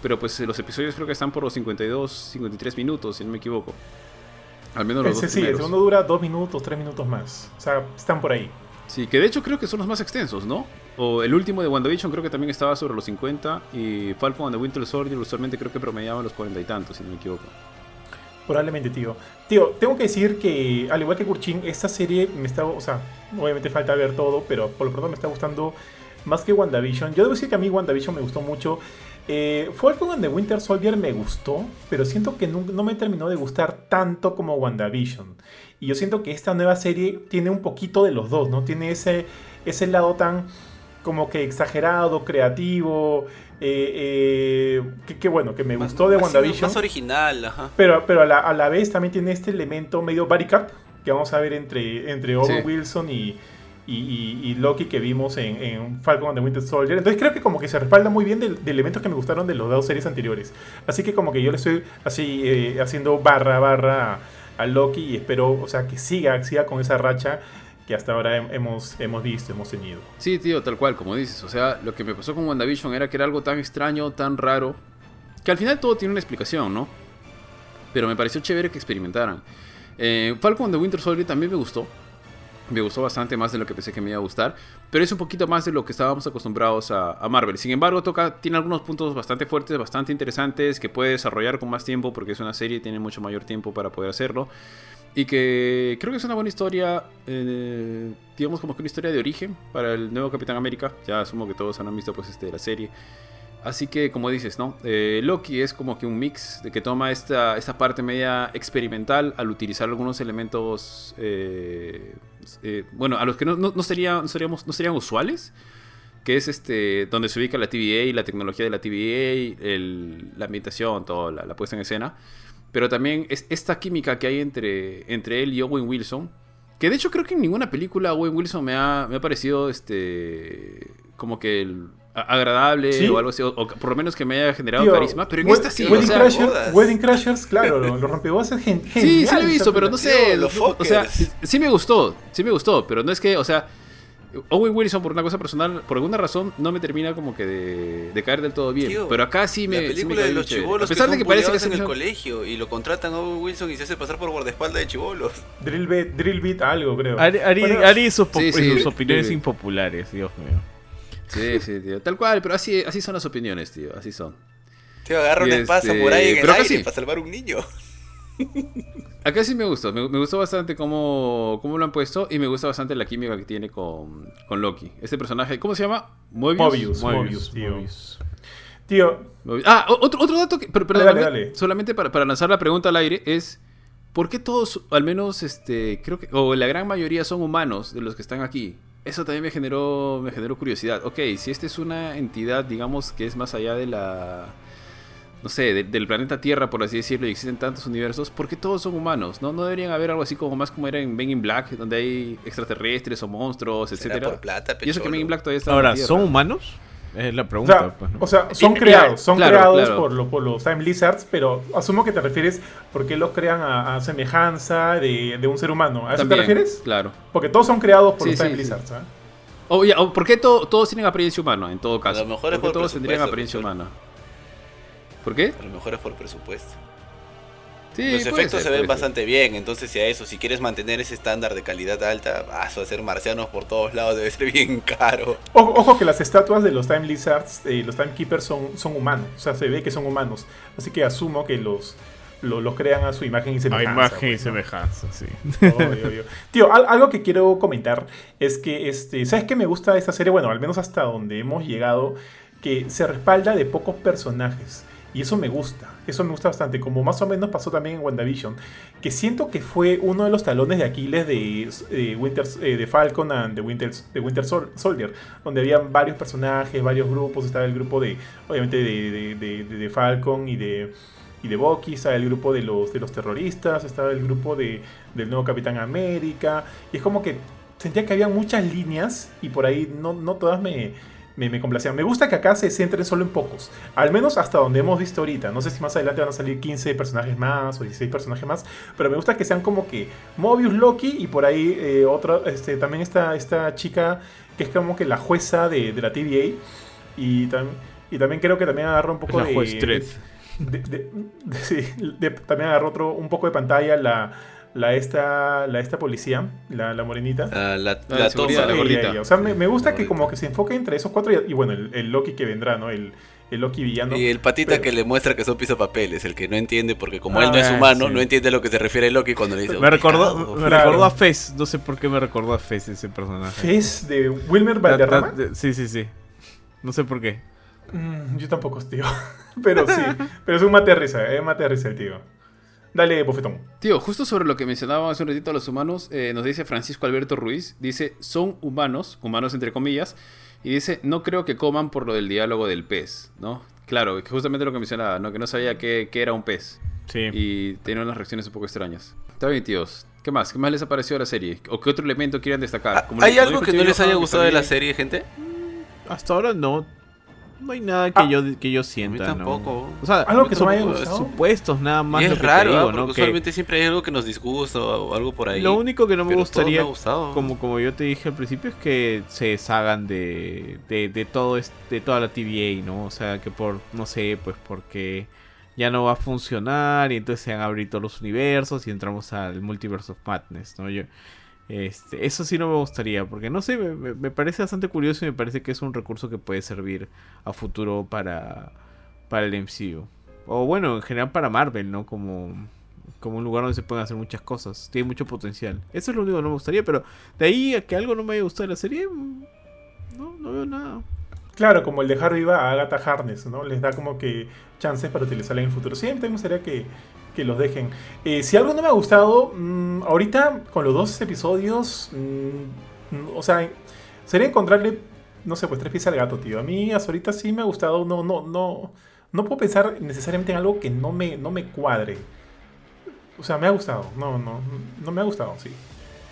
pero pues los episodios creo que están por los 52, 53 minutos, si no me equivoco. Al menos los dos Sí, el segundo dura dos minutos, tres minutos más. O sea, están por ahí. Sí, que de hecho creo que son los más extensos, ¿no? O el último de WandaVision creo que también estaba sobre los 50 y Falcon and the Winter Soldier usualmente creo que promediaba los 40 y tantos, si no me equivoco. Probablemente, tío. Tío, tengo que decir que, al igual que Kurchin, esta serie me está... O sea, obviamente falta ver todo, pero por lo pronto me está gustando más que WandaVision. Yo debo decir que a mí WandaVision me gustó mucho. Eh, Falcon and the Winter Soldier me gustó, pero siento que no, me terminó de gustar tanto como WandaVision. Y yo siento que esta nueva serie tiene un poquito de los dos, ¿no? Tiene ese, ese lado tan como que exagerado, creativo, eh, eh, que, bueno, que me gustó de WandaVision. Más original, ajá. Pero, pero a, la, a la vez también tiene este elemento medio body que vamos a ver entre, entre Owen Wilson y, y, Loki que vimos en, Falcon and the Winter Soldier. Entonces creo que como que se respalda muy bien de, elementos que me gustaron de las dos series anteriores. Así que como que yo le estoy así eh, haciendo barra barra a, Loki y espero, o sea, que siga, siga con esa racha que hasta ahora hemos, hemos visto, hemos tenido. Sí, tío, tal cual, como dices. O sea, lo que me pasó con WandaVision era que era algo tan extraño, tan raro, que al final todo tiene una explicación, ¿no? Pero me pareció chévere que experimentaran. Eh, Falcon and the Winter Soldier también me gustó me gustó bastante más de lo que pensé que me iba a gustar, pero es un poquito más de lo que estábamos acostumbrados a, Marvel. Sin embargo, toca, tiene algunos puntos bastante fuertes, bastante interesantes, que puede desarrollar con más tiempo, porque es una serie tiene mucho mayor tiempo para poder hacerlo. Y que creo que es una buena historia, eh, digamos como que una historia de origen para el nuevo Capitán América. Ya asumo que todos han visto pues este, la serie. Así que, como dices, ¿no? Eh, Loki es como que un mix de que toma esta, esta parte media experimental al utilizar algunos elementos, eh, eh, bueno, a los que no, no, serían, seríamos, no serían usuales, que es este donde se ubica la TVA, la tecnología de la TVA, la ambientación, toda la, puesta en escena. Pero también es esta química que hay entre, entre él y Owen Wilson, que de hecho creo que en ninguna película Owen Wilson me ha, me ha parecido este como que el agradable o algo así, o, por lo menos que me haya generado carisma, pero en esta sí. Wedding, Crashers, Wedding Crashers, claro, lo, lo rompevoces genial. Sí, sí lo he visto, pero no sé, o sea, sí me gustó, sí me gustó, pero no es que, o sea, Owen Wilson por una cosa personal, por alguna razón, no me termina como que de, caer del todo bien. pero acá sí me. La película de los chivolos. A pesar de que parece que es en el colegio y lo contratan a Owen Wilson y se hace pasar por guardaespaldas de chivolos. Drill beat, drill beat algo, creo. Ari, Ari, sus, opiniones impopulares, Dios mío. Sí, sí, tío. Tal cual, pero así, así son las opiniones, tío. Así son. Tío, agarra una este... por ahí en el aire para salvar un niño. Acá sí me gustó. Me, gustó bastante cómo, cómo, lo han puesto y me gusta bastante la química que tiene con, con Loki. Este personaje, ¿cómo se llama? Mobius. Mobius, Mobius, tío. Ah, otro, otro dato que. Pero, Solamente para, para lanzar la pregunta al aire es. ¿Por qué todos, al menos, este, creo que, o la gran mayoría son humanos de los que están aquí? Eso también me generó, me generó curiosidad. Ok, si esta es una entidad, digamos, que es más allá de la... No sé, del planeta Tierra, por así decirlo, y existen tantos universos, ¿por qué todos son humanos? ¿No, no deberían haber algo así como más como era en Men in Black, donde hay extraterrestres o monstruos, etcétera? y eso que Men in Black todavía está Ahora, ¿son humanos? Es la pregunta. O sea, pues, o sea son creados, son creados Por, por, los Time Lizards, pero asumo que te refieres porque los crean a, semejanza de, de, un ser humano. ¿A eso te refieres? Claro. Porque todos son creados por los Time Lizards. ¿eh? O, ya, ¿Por qué todos tienen apariencia humana en todo caso? A lo mejor es por todos tendrían apariencia humana. ¿Por qué? A lo mejor es por presupuesto los efectos se ven bastante bien, entonces si a eso, si quieres mantener ese estándar de calidad alta, vas a hacer marcianos por todos lados, debe ser bien caro. Ojo, que las estatuas de los Time Lizards y eh, los Time Keepers son, son humanos, o sea, se ve que son humanos, así que asumo que los, los crean a su imagen y semejanza. A imagen y pues, semejanza, sí. Tío, algo que quiero comentar es que, este, ¿sabes qué me gusta de esta serie? Bueno, al menos hasta donde hemos llegado, que se respalda de pocos personajes. Y eso me gusta, eso me gusta bastante, como más o menos pasó también en WandaVision, que siento que fue uno de los talones de Aquiles de, Winter, eh, de Falcon and de Winter, de Winter Soldier, donde había varios personajes, varios grupos, estaba el grupo de, obviamente, de, de Falcon y de, y de Bucky, estaba el grupo de los, de los terroristas, estaba el grupo de, del nuevo Capitán América, y es como que sentía que había muchas líneas y por ahí no, no todas me me, me complacía. Me gusta que acá se centren solo en pocos. Al menos hasta donde hemos visto ahorita. No sé si más adelante van a salir 15 personajes más o 16 personajes más. Pero me gusta que sean como que Mobius, Loki y por ahí eh, otro, este, también esta, esta chica que es como que la jueza de, de la TVA. Y, y también creo que también agarró un poco la de, juez de, también agarró otro, un poco de pantalla la la esta, la esta policía, la, la morenita. la, la, la, gordita. O sea, me, gusta que como que se enfoque entre esos cuatro y, bueno, el, Loki que vendrá, ¿no? El, el Loki villano. Y el patita que le muestra que son pisopapeles, el que no entiende, porque como él no es ah, humano, no entiende a lo que se refiere el Loki cuando le dice. Me recordó, me recordó a Fez, no sé por qué me recordó a Fez ese personaje. ¿Fez de Wilmer Valderrama? Sí, sí, sí. No sé por qué. Mm, yo tampoco, tío. pero sí, pero es un mate risa, es mate risa el tío. Dale, bofetón. Tío, justo sobre lo que mencionaba hace un ratito a los humanos, eh, nos dice Francisco Alberto Ruiz, dice, son humanos, humanos entre comillas, y dice, no creo que coman por lo del diálogo del pez, ¿no? Claro, justamente lo que mencionaba, ¿no? Que no sabía qué, era un pez. Sí. Y tenía unas reacciones un poco extrañas. Está bien, tíos. ¿Qué más? ¿Qué más les ha parecido la serie? ¿O qué otro elemento quieren destacar? ¿Hay algo que no les haya gustado de la serie, gente? Hasta ahora no. No hay nada que, ah, yo, que yo sienta. tampoco. O sea, algo que supuestos nada más. Y es raro, ¿no? usualmente siempre hay algo que nos disgusta o algo por ahí. Lo único que no me gustaría, como, como yo te dije al principio, es que se deshagan de, de, de, todo de toda la TVA, ¿no? O sea, que por, no sé, pues porque ya no va a funcionar y entonces se han abierto los universos y entramos al Multiverse of Madness, ¿no? Yo, este, eso sí no me gustaría, porque no sé, me, parece bastante curioso y me parece que es un recurso que puede servir a futuro para, para el MCU. O bueno, en general para Marvel, ¿no? Como, como un lugar donde se pueden hacer muchas cosas. Tiene mucho potencial. Eso es lo único que no me gustaría, pero de ahí a que algo no me haya gustado de la serie, no, no veo nada. Claro, como el dejar viva a Agatha Harness, ¿no? Les da como que chances para utilizarla en el futuro. Siempre me gustaría que, que los dejen. Eh, si algo no me ha gustado, mm, ahorita con los dos episodios, mm, o sea, sería encontrarle, no sé, pues tres piezas al gato, tío. A mí hasta ahorita sí me ha gustado, no, no, no, no puedo pensar necesariamente en algo que no me, no me cuadre. O sea, me ha gustado, no, no, no me ha gustado, sí.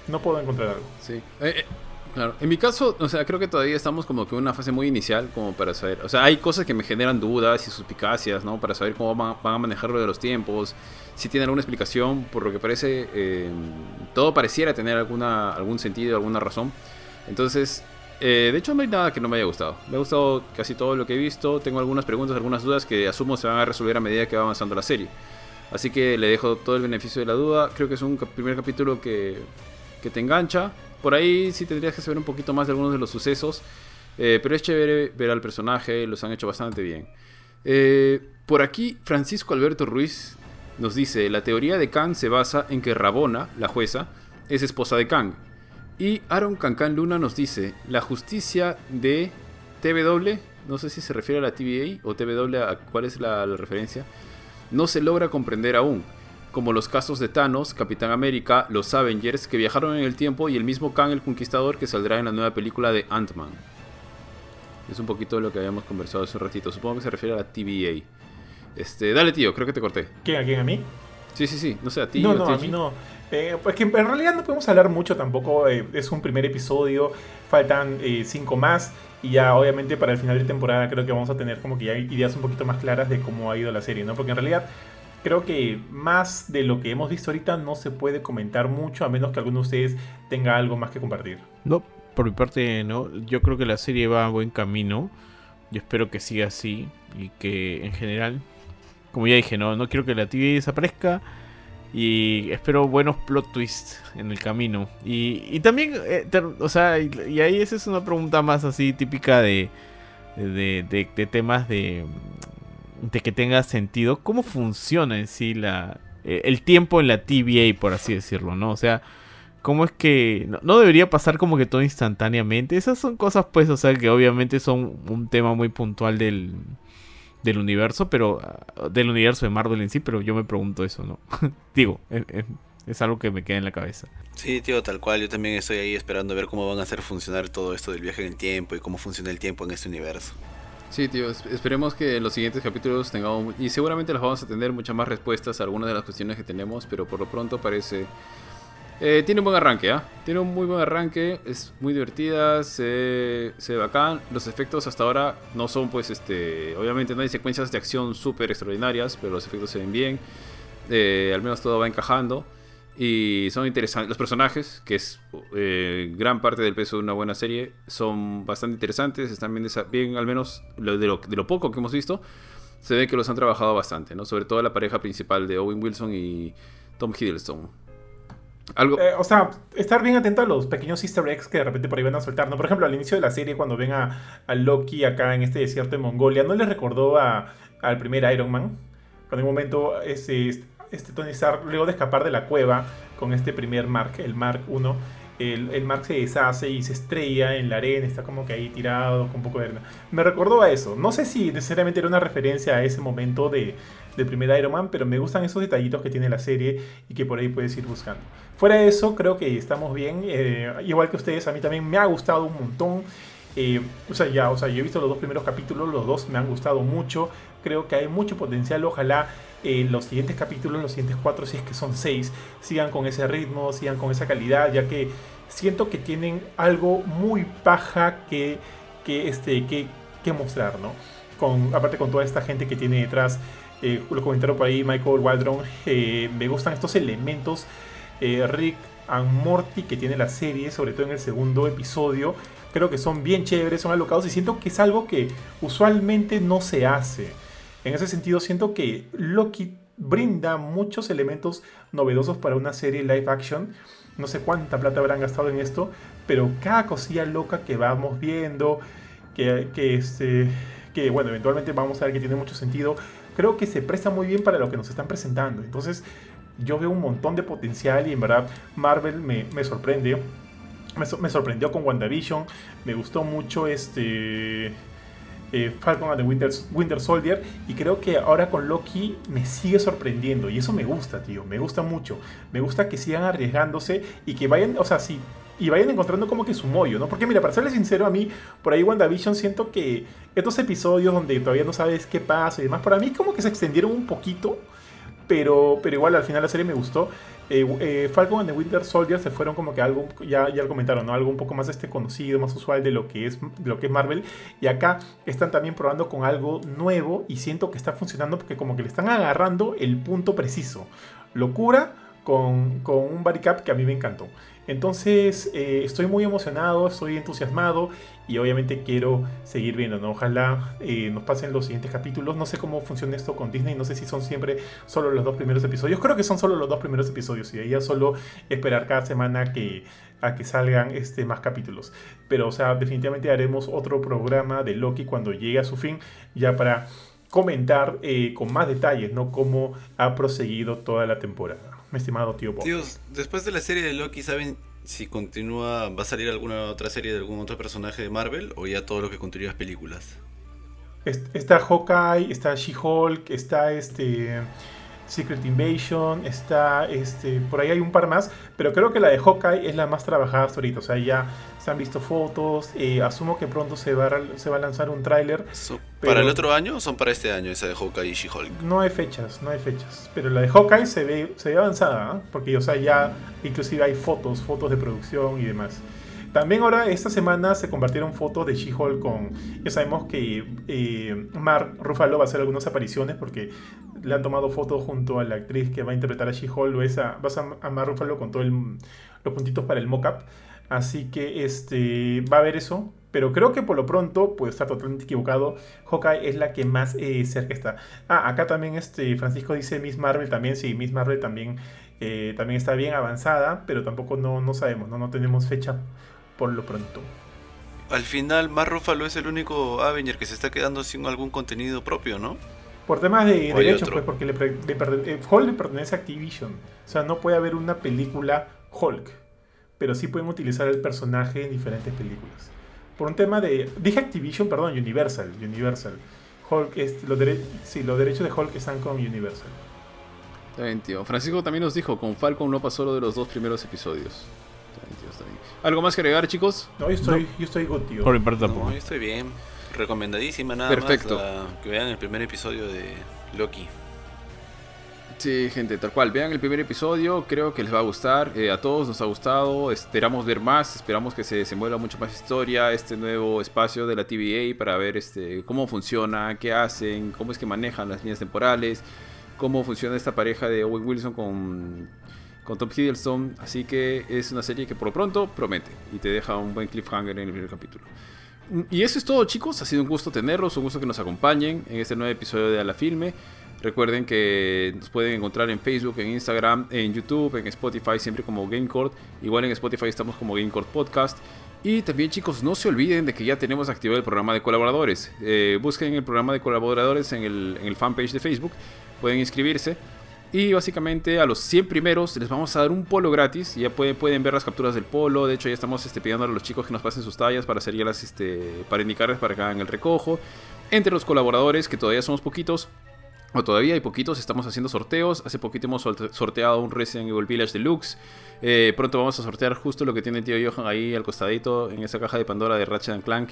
No puedo encontrar algo. Sí. Eh, eh, Claro, en mi caso, o sea, creo que todavía estamos como que en una fase muy inicial como para saber, o sea, hay cosas que me generan dudas y suspicacias, ¿no? Para saber cómo van, a manejar lo de los tiempos, si tiene alguna explicación, por lo que parece, eh, todo pareciera tener alguna, algún sentido, alguna razón. Entonces, eh, de hecho no hay nada que no me haya gustado. Me ha gustado casi todo lo que he visto, tengo algunas preguntas, algunas dudas que asumo se van a resolver a medida que va avanzando la serie. Así que le dejo todo el beneficio de la duda, creo que es un primer capítulo que, que te engancha por ahí sí tendrías que saber un poquito más de algunos de los sucesos. Eh, pero es chévere ver al personaje, los han hecho bastante bien. Eh, por aquí, Francisco Alberto Ruiz nos dice: La teoría de Kang se basa en que Rabona, la jueza, es esposa de Kang. Y Aaron Cancan Luna nos dice: La justicia de TW, no sé si se refiere a la TVA o TW, a cuál es la referencia, no se logra comprender aún como los casos de Thanos, Capitán América, los Avengers, que viajaron en el tiempo, y el mismo Kang el Conquistador que saldrá en la nueva película de Ant-Man. Es un poquito de lo que habíamos conversado hace un ratito. Supongo que se refiere a la TVA. Este, dale, tío, creo que te corté. ¿Quién? ¿A quién? ¿A mí? Sí, sí, sí. No sé, a ti. No, no, a, mí no. Eh, pues que en realidad no podemos hablar mucho tampoco. Eh, es un primer episodio. Faltan eh, cinco más. Y ya, obviamente, para el final de temporada creo que vamos a tener como que ya ideas un poquito más claras de cómo ha ido la serie, ¿no? Porque en realidad creo que más de lo que hemos visto ahorita no se puede comentar mucho a menos que alguno de ustedes tenga algo más que compartir. No, por mi parte no. Yo creo que la serie va a buen camino. Yo espero que siga así y que en general, como ya dije, no, no quiero que la TV desaparezca. Y espero buenos plot twists en el camino. Y, también, eh, o sea, y, ahí esa es una pregunta más así típica de, de temas de de que tenga sentido, ¿cómo funciona en sí la, eh, el tiempo en la TVA, por así decirlo, ¿no? O sea, ¿cómo es que no, debería pasar como que todo instantáneamente? Esas son cosas, pues, o sea, que obviamente son un tema muy puntual del, del universo, pero ah, del universo de Marvel en sí, pero yo me pregunto eso, ¿no? Digo, es algo que me queda en la cabeza. Sí, tío, tal cual. Yo también estoy ahí esperando a ver cómo van a hacer funcionar todo esto del viaje en el tiempo y cómo funciona el tiempo en este universo. Sí, tío, esperemos que en los siguientes capítulos tengamos, y seguramente las vamos a tener muchas más respuestas a algunas de las cuestiones que tenemos, pero por lo pronto parece... Eh, tiene un buen arranque, ¿ah? Tiene un muy buen arranque, es muy divertida, se, se ve bacán. Los efectos hasta ahora no son, pues, este... Obviamente no hay secuencias de acción súper extraordinarias, pero los efectos se ven bien. Eh, al menos todo va encajando. Y son interesantes. Los personajes, que es eh, gran parte del peso de una buena serie, son bastante interesantes. Están bien, bien al menos de lo, poco que hemos visto, se ve que los han trabajado bastante, ¿no? Sobre todo la pareja principal de Owen Wilson y Tom Hiddleston. Algo... Eh, o sea, estar bien atento a los pequeños easter eggs que de repente por ahí van a soltar, ¿no? Por ejemplo, al inicio de la serie, cuando ven a, Loki acá en este desierto de Mongolia, ¿no les recordó a, al primer Iron Man? Cuando en un momento ese, este Tony Stark, luego de escapar de la cueva con este primer Mark, el Mark 1, el, el, Mark se deshace y se estrella en la arena, está como que ahí tirado con un poco de arena. Me recordó a eso. No sé si necesariamente era una referencia a ese momento de, del primer Iron Man, pero me gustan esos detallitos que tiene la serie y que por ahí puedes ir buscando. Fuera de eso, creo que estamos bien. Eh, igual que ustedes, a mí también me ha gustado un montón. Eh, o sea, ya, o sea, yo he visto los dos primeros capítulos, los dos me han gustado mucho. Creo que hay mucho potencial. Ojalá eh, los siguientes capítulos, los siguientes cuatro, si es que son seis, sigan con ese ritmo, sigan con esa calidad, ya que siento que tienen algo muy paja que, que, este, que, que mostrar, ¿no? Con, aparte con toda esta gente que tiene detrás, eh, lo comentaron por ahí Michael Waldron, eh, me gustan estos elementos, eh, Rick and Morty que tiene la serie, sobre todo en el segundo episodio, creo que son bien chéveres, son alocados y siento que es algo que usualmente no se hace. En ese sentido, siento que Loki brinda muchos elementos novedosos para una serie live action. No sé cuánta plata habrán gastado en esto, pero cada cosilla loca que vamos viendo, que, que, este, que bueno, eventualmente vamos a ver que tiene mucho sentido, creo que se presta muy bien para lo que nos están presentando. Entonces, yo veo un montón de potencial y en verdad Marvel me, me sorprende. Me, me, sorprendió con WandaVision. Me gustó mucho este eh, Falcon and the Winter, Soldier. Y creo que ahora con Loki me sigue sorprendiendo. Y eso me gusta, tío. Me gusta mucho. Me gusta que sigan arriesgándose y que vayan, o sea, sí. Y vayan encontrando como que su mollo, ¿no? Porque mira, para serles sincero, a mí, por ahí WandaVision siento que estos episodios donde todavía no sabes qué pasa y demás, para mí como que se extendieron un poquito. Pero, pero igual al final la serie me gustó. Eh, eh, Falcon and the Winter Soldier se fueron como que algo, ya, ya lo comentaron, ¿no? Algo un poco más este conocido, más usual de lo que es, lo que es Marvel. Y acá están también probando con algo nuevo y siento que está funcionando porque como que le están agarrando el punto preciso. Locura con, con un body cap que a mí me encantó. Entonces eh, estoy muy emocionado, estoy entusiasmado y obviamente quiero seguir viendo, ¿no? Ojalá eh, nos pasen los siguientes capítulos. No sé cómo funciona esto con Disney, no sé si son siempre solo los dos primeros episodios. Creo que son solo los dos primeros episodios y ahí ya solo esperar cada semana que, a que salgan este, más capítulos. Pero, o sea, definitivamente haremos otro programa de Loki cuando llegue a su fin, ya para comentar eh, con más detalles, ¿no? Cómo ha proseguido toda la temporada mi estimado tío Bob. Tíos, después de la serie de Loki, ¿saben si continúa, va a salir alguna otra serie de algún otro personaje de Marvel o ya todo lo que continúa es películas? Está Hawkeye, está She-Hulk, está este Secret Invasion, está este, por ahí hay un par más, pero creo que la de Hawkeye es la más trabajada hasta ahorita, o sea, ya se han visto fotos, eh, asumo que pronto se va a, se va a lanzar un tráiler. ¿Para el otro año o son para este año esa de Hawkeye y She-Hulk? No hay fechas, no hay fechas, pero la de Hawkeye se ve, se ve avanzada, ¿eh? porque o sea, ya inclusive hay fotos, fotos de producción y demás. También ahora esta semana se compartieron fotos de She-Hulk con... Ya sabemos que eh, Mark Ruffalo va a hacer algunas apariciones porque le han tomado fotos junto a la actriz que va a interpretar a She-Hulk. Vas a, vas a Mark Ruffalo con todos los puntitos para el mock-up. Así que este, va a haber eso. Pero creo que por lo pronto, puede estar totalmente equivocado, Hawkeye es la que más eh, cerca está. Ah, acá también este, Francisco dice Miss Marvel también. Sí, Miss Marvel también, eh, también está bien avanzada, pero tampoco no, no sabemos, ¿no? no tenemos fecha por lo pronto. Al final, Mar Ruffalo es el único Avenger que se está quedando sin algún contenido propio, ¿no? Por temas de derechos, pues, porque le, eh, Hulk le pertenece a Activision. O sea, no puede haber una película Hulk. Pero sí pueden utilizar el personaje en diferentes películas. Por un tema de. Dije Activision, perdón, Universal. Universal. Hulk es, los, sí, los derechos de Hulk están con Universal. Está bien, tío. Francisco también nos dijo: con Falcon no pasó lo de los dos primeros episodios. ¿Algo más que agregar, chicos? No, yo estoy, yo estoy contigo. Por mi parte tampoco. yo estoy bien. Recomendadísima nada Perfecto. más que vean el primer episodio de Loki. Sí, gente, tal cual. Vean el primer episodio, creo que les va a gustar. Eh, a todos nos ha gustado. Esperamos ver más. Esperamos que se desenvuelva mucho más historia. Este nuevo espacio de la TVA para ver este, cómo funciona, qué hacen, cómo es que manejan las líneas temporales, cómo funciona esta pareja de Owen Wilson con con Tom Hiddleston. Así que es una serie que por lo pronto promete y te deja un buen cliffhanger en el primer capítulo. Y eso es todo, chicos. Ha sido un gusto tenerlos, un gusto que nos acompañen en este nuevo episodio de A la Filme. Recuerden que nos pueden encontrar en Facebook, en Instagram, en YouTube, en Spotify, siempre como GameCourt. Igual en Spotify estamos como GameCourt Podcast. Y también chicos, no se olviden de que ya tenemos activado el programa de colaboradores. Eh, busquen el programa de colaboradores en el, en el fanpage de Facebook. Pueden inscribirse. Y básicamente a los 100 primeros les vamos a dar un polo gratis. Ya pueden, pueden ver las capturas del polo. De hecho, ya estamos este, pidiendo a los chicos que nos pasen sus tallas para hacer ya las, este, para indicarles para que hagan el recojo. Entre los colaboradores, que todavía somos poquitos, o todavía hay poquitos, estamos haciendo sorteos. Hace poquito hemos sorteado un Resident Evil Village Deluxe. Eh, pronto vamos a sortear justo lo que tiene el tío Johan ahí al costadito en esa caja de Pandora de Ratchet Clank.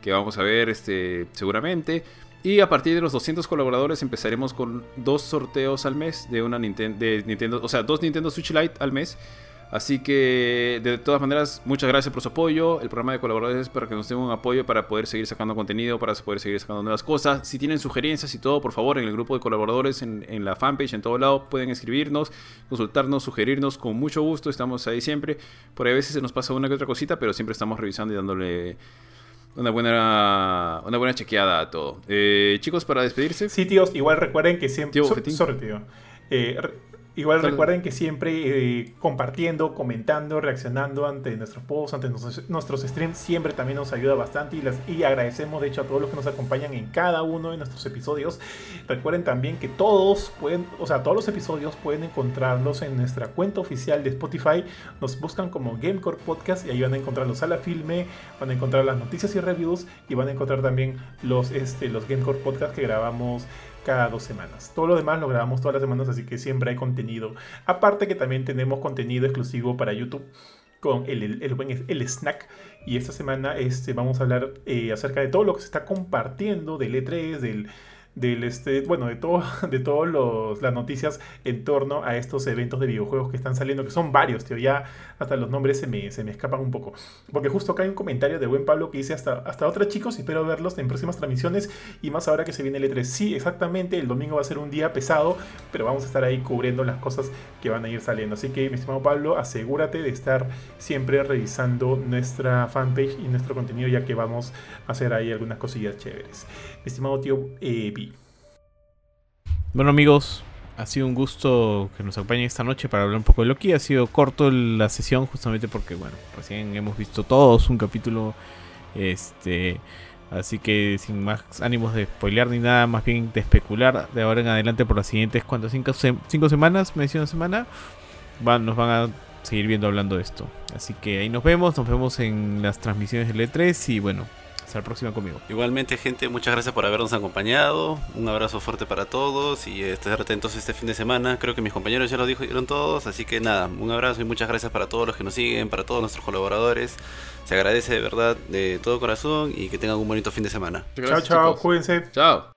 Que vamos a ver este, seguramente. Y a partir de los 200 colaboradores empezaremos con dos sorteos al mes de una Nintendo, o sea, dos Nintendo Switch Lite al mes. Así que de todas maneras, muchas gracias por su apoyo. El programa de colaboradores es para que nos den un apoyo para poder seguir sacando contenido, para poder seguir sacando nuevas cosas. Si tienen sugerencias y todo, por favor, en el grupo de colaboradores, en, en la fanpage, en todo lado, pueden escribirnos, consultarnos, sugerirnos con mucho gusto. Estamos ahí siempre. Por ahí a veces se nos pasa una que otra cosita, pero siempre estamos revisando y dándole una buena, una buena chequeada a todo. Eh, chicos, para despedirse. Sí, tíos, igual recuerden que siempre. Tío, sorry, tío. Eh, Igual recuerden que siempre eh, compartiendo, comentando, reaccionando ante nuestros posts, ante nuestros, streams, siempre también nos ayuda bastante y, las, y agradecemos de hecho a todos los que nos acompañan en cada uno de nuestros episodios. Recuerden también que todos pueden, o sea, todos los episodios pueden encontrarlos en nuestra cuenta oficial de Spotify. Nos buscan como Gamecore Podcast y ahí van a encontrar los sala filme, van a encontrar las noticias y reviews y van a encontrar también los, este, los Gamecore Podcast que grabamos cada dos semanas. Todo lo demás lo grabamos todas las semanas, así que siempre hay contenido. Aparte que también tenemos contenido exclusivo para YouTube con el, el, el, snack. Y esta semana este, vamos a hablar eh, acerca de todo lo que se está compartiendo del E3, del del este, bueno, de todo, de todas las noticias en torno a estos eventos de videojuegos que están saliendo, que son varios, tío, ya hasta los nombres se me, se me escapan un poco. Porque justo acá hay un comentario de buen Pablo que dice hasta, hasta otra chicos, espero verlos en próximas transmisiones y más ahora que se viene el E3. Sí, exactamente, el domingo va a ser un día pesado, pero vamos a estar ahí cubriendo las cosas que van a ir saliendo. Así que, mi estimado Pablo, asegúrate de estar siempre revisando nuestra fanpage y nuestro contenido, ya que vamos a hacer ahí algunas cosillas chéveres. Mi estimado tío eh, bueno amigos, ha sido un gusto que nos acompañen esta noche para hablar un poco de Loki. Ha sido corto la sesión justamente porque, bueno, recién hemos visto todos un capítulo. Este, así que sin más ánimos de spoilear ni nada, más bien de especular de ahora en adelante por las siguientes, ¿cuántas? Cinco, cinco semanas, me decía una semana, van, nos van a seguir viendo hablando de esto. Así que ahí nos vemos, nos vemos en las transmisiones del E3 y bueno, hasta la próxima conmigo. Igualmente, gente, muchas gracias por habernos acompañado. Un abrazo fuerte para todos y estar atentos este fin de semana. Creo que mis compañeros ya lo dijeron todos, así que nada, un abrazo y muchas gracias para todos los que nos siguen, para todos nuestros colaboradores. Se agradece de verdad de todo corazón y que tengan un bonito fin de semana. chao, chao, cuídense. Chao.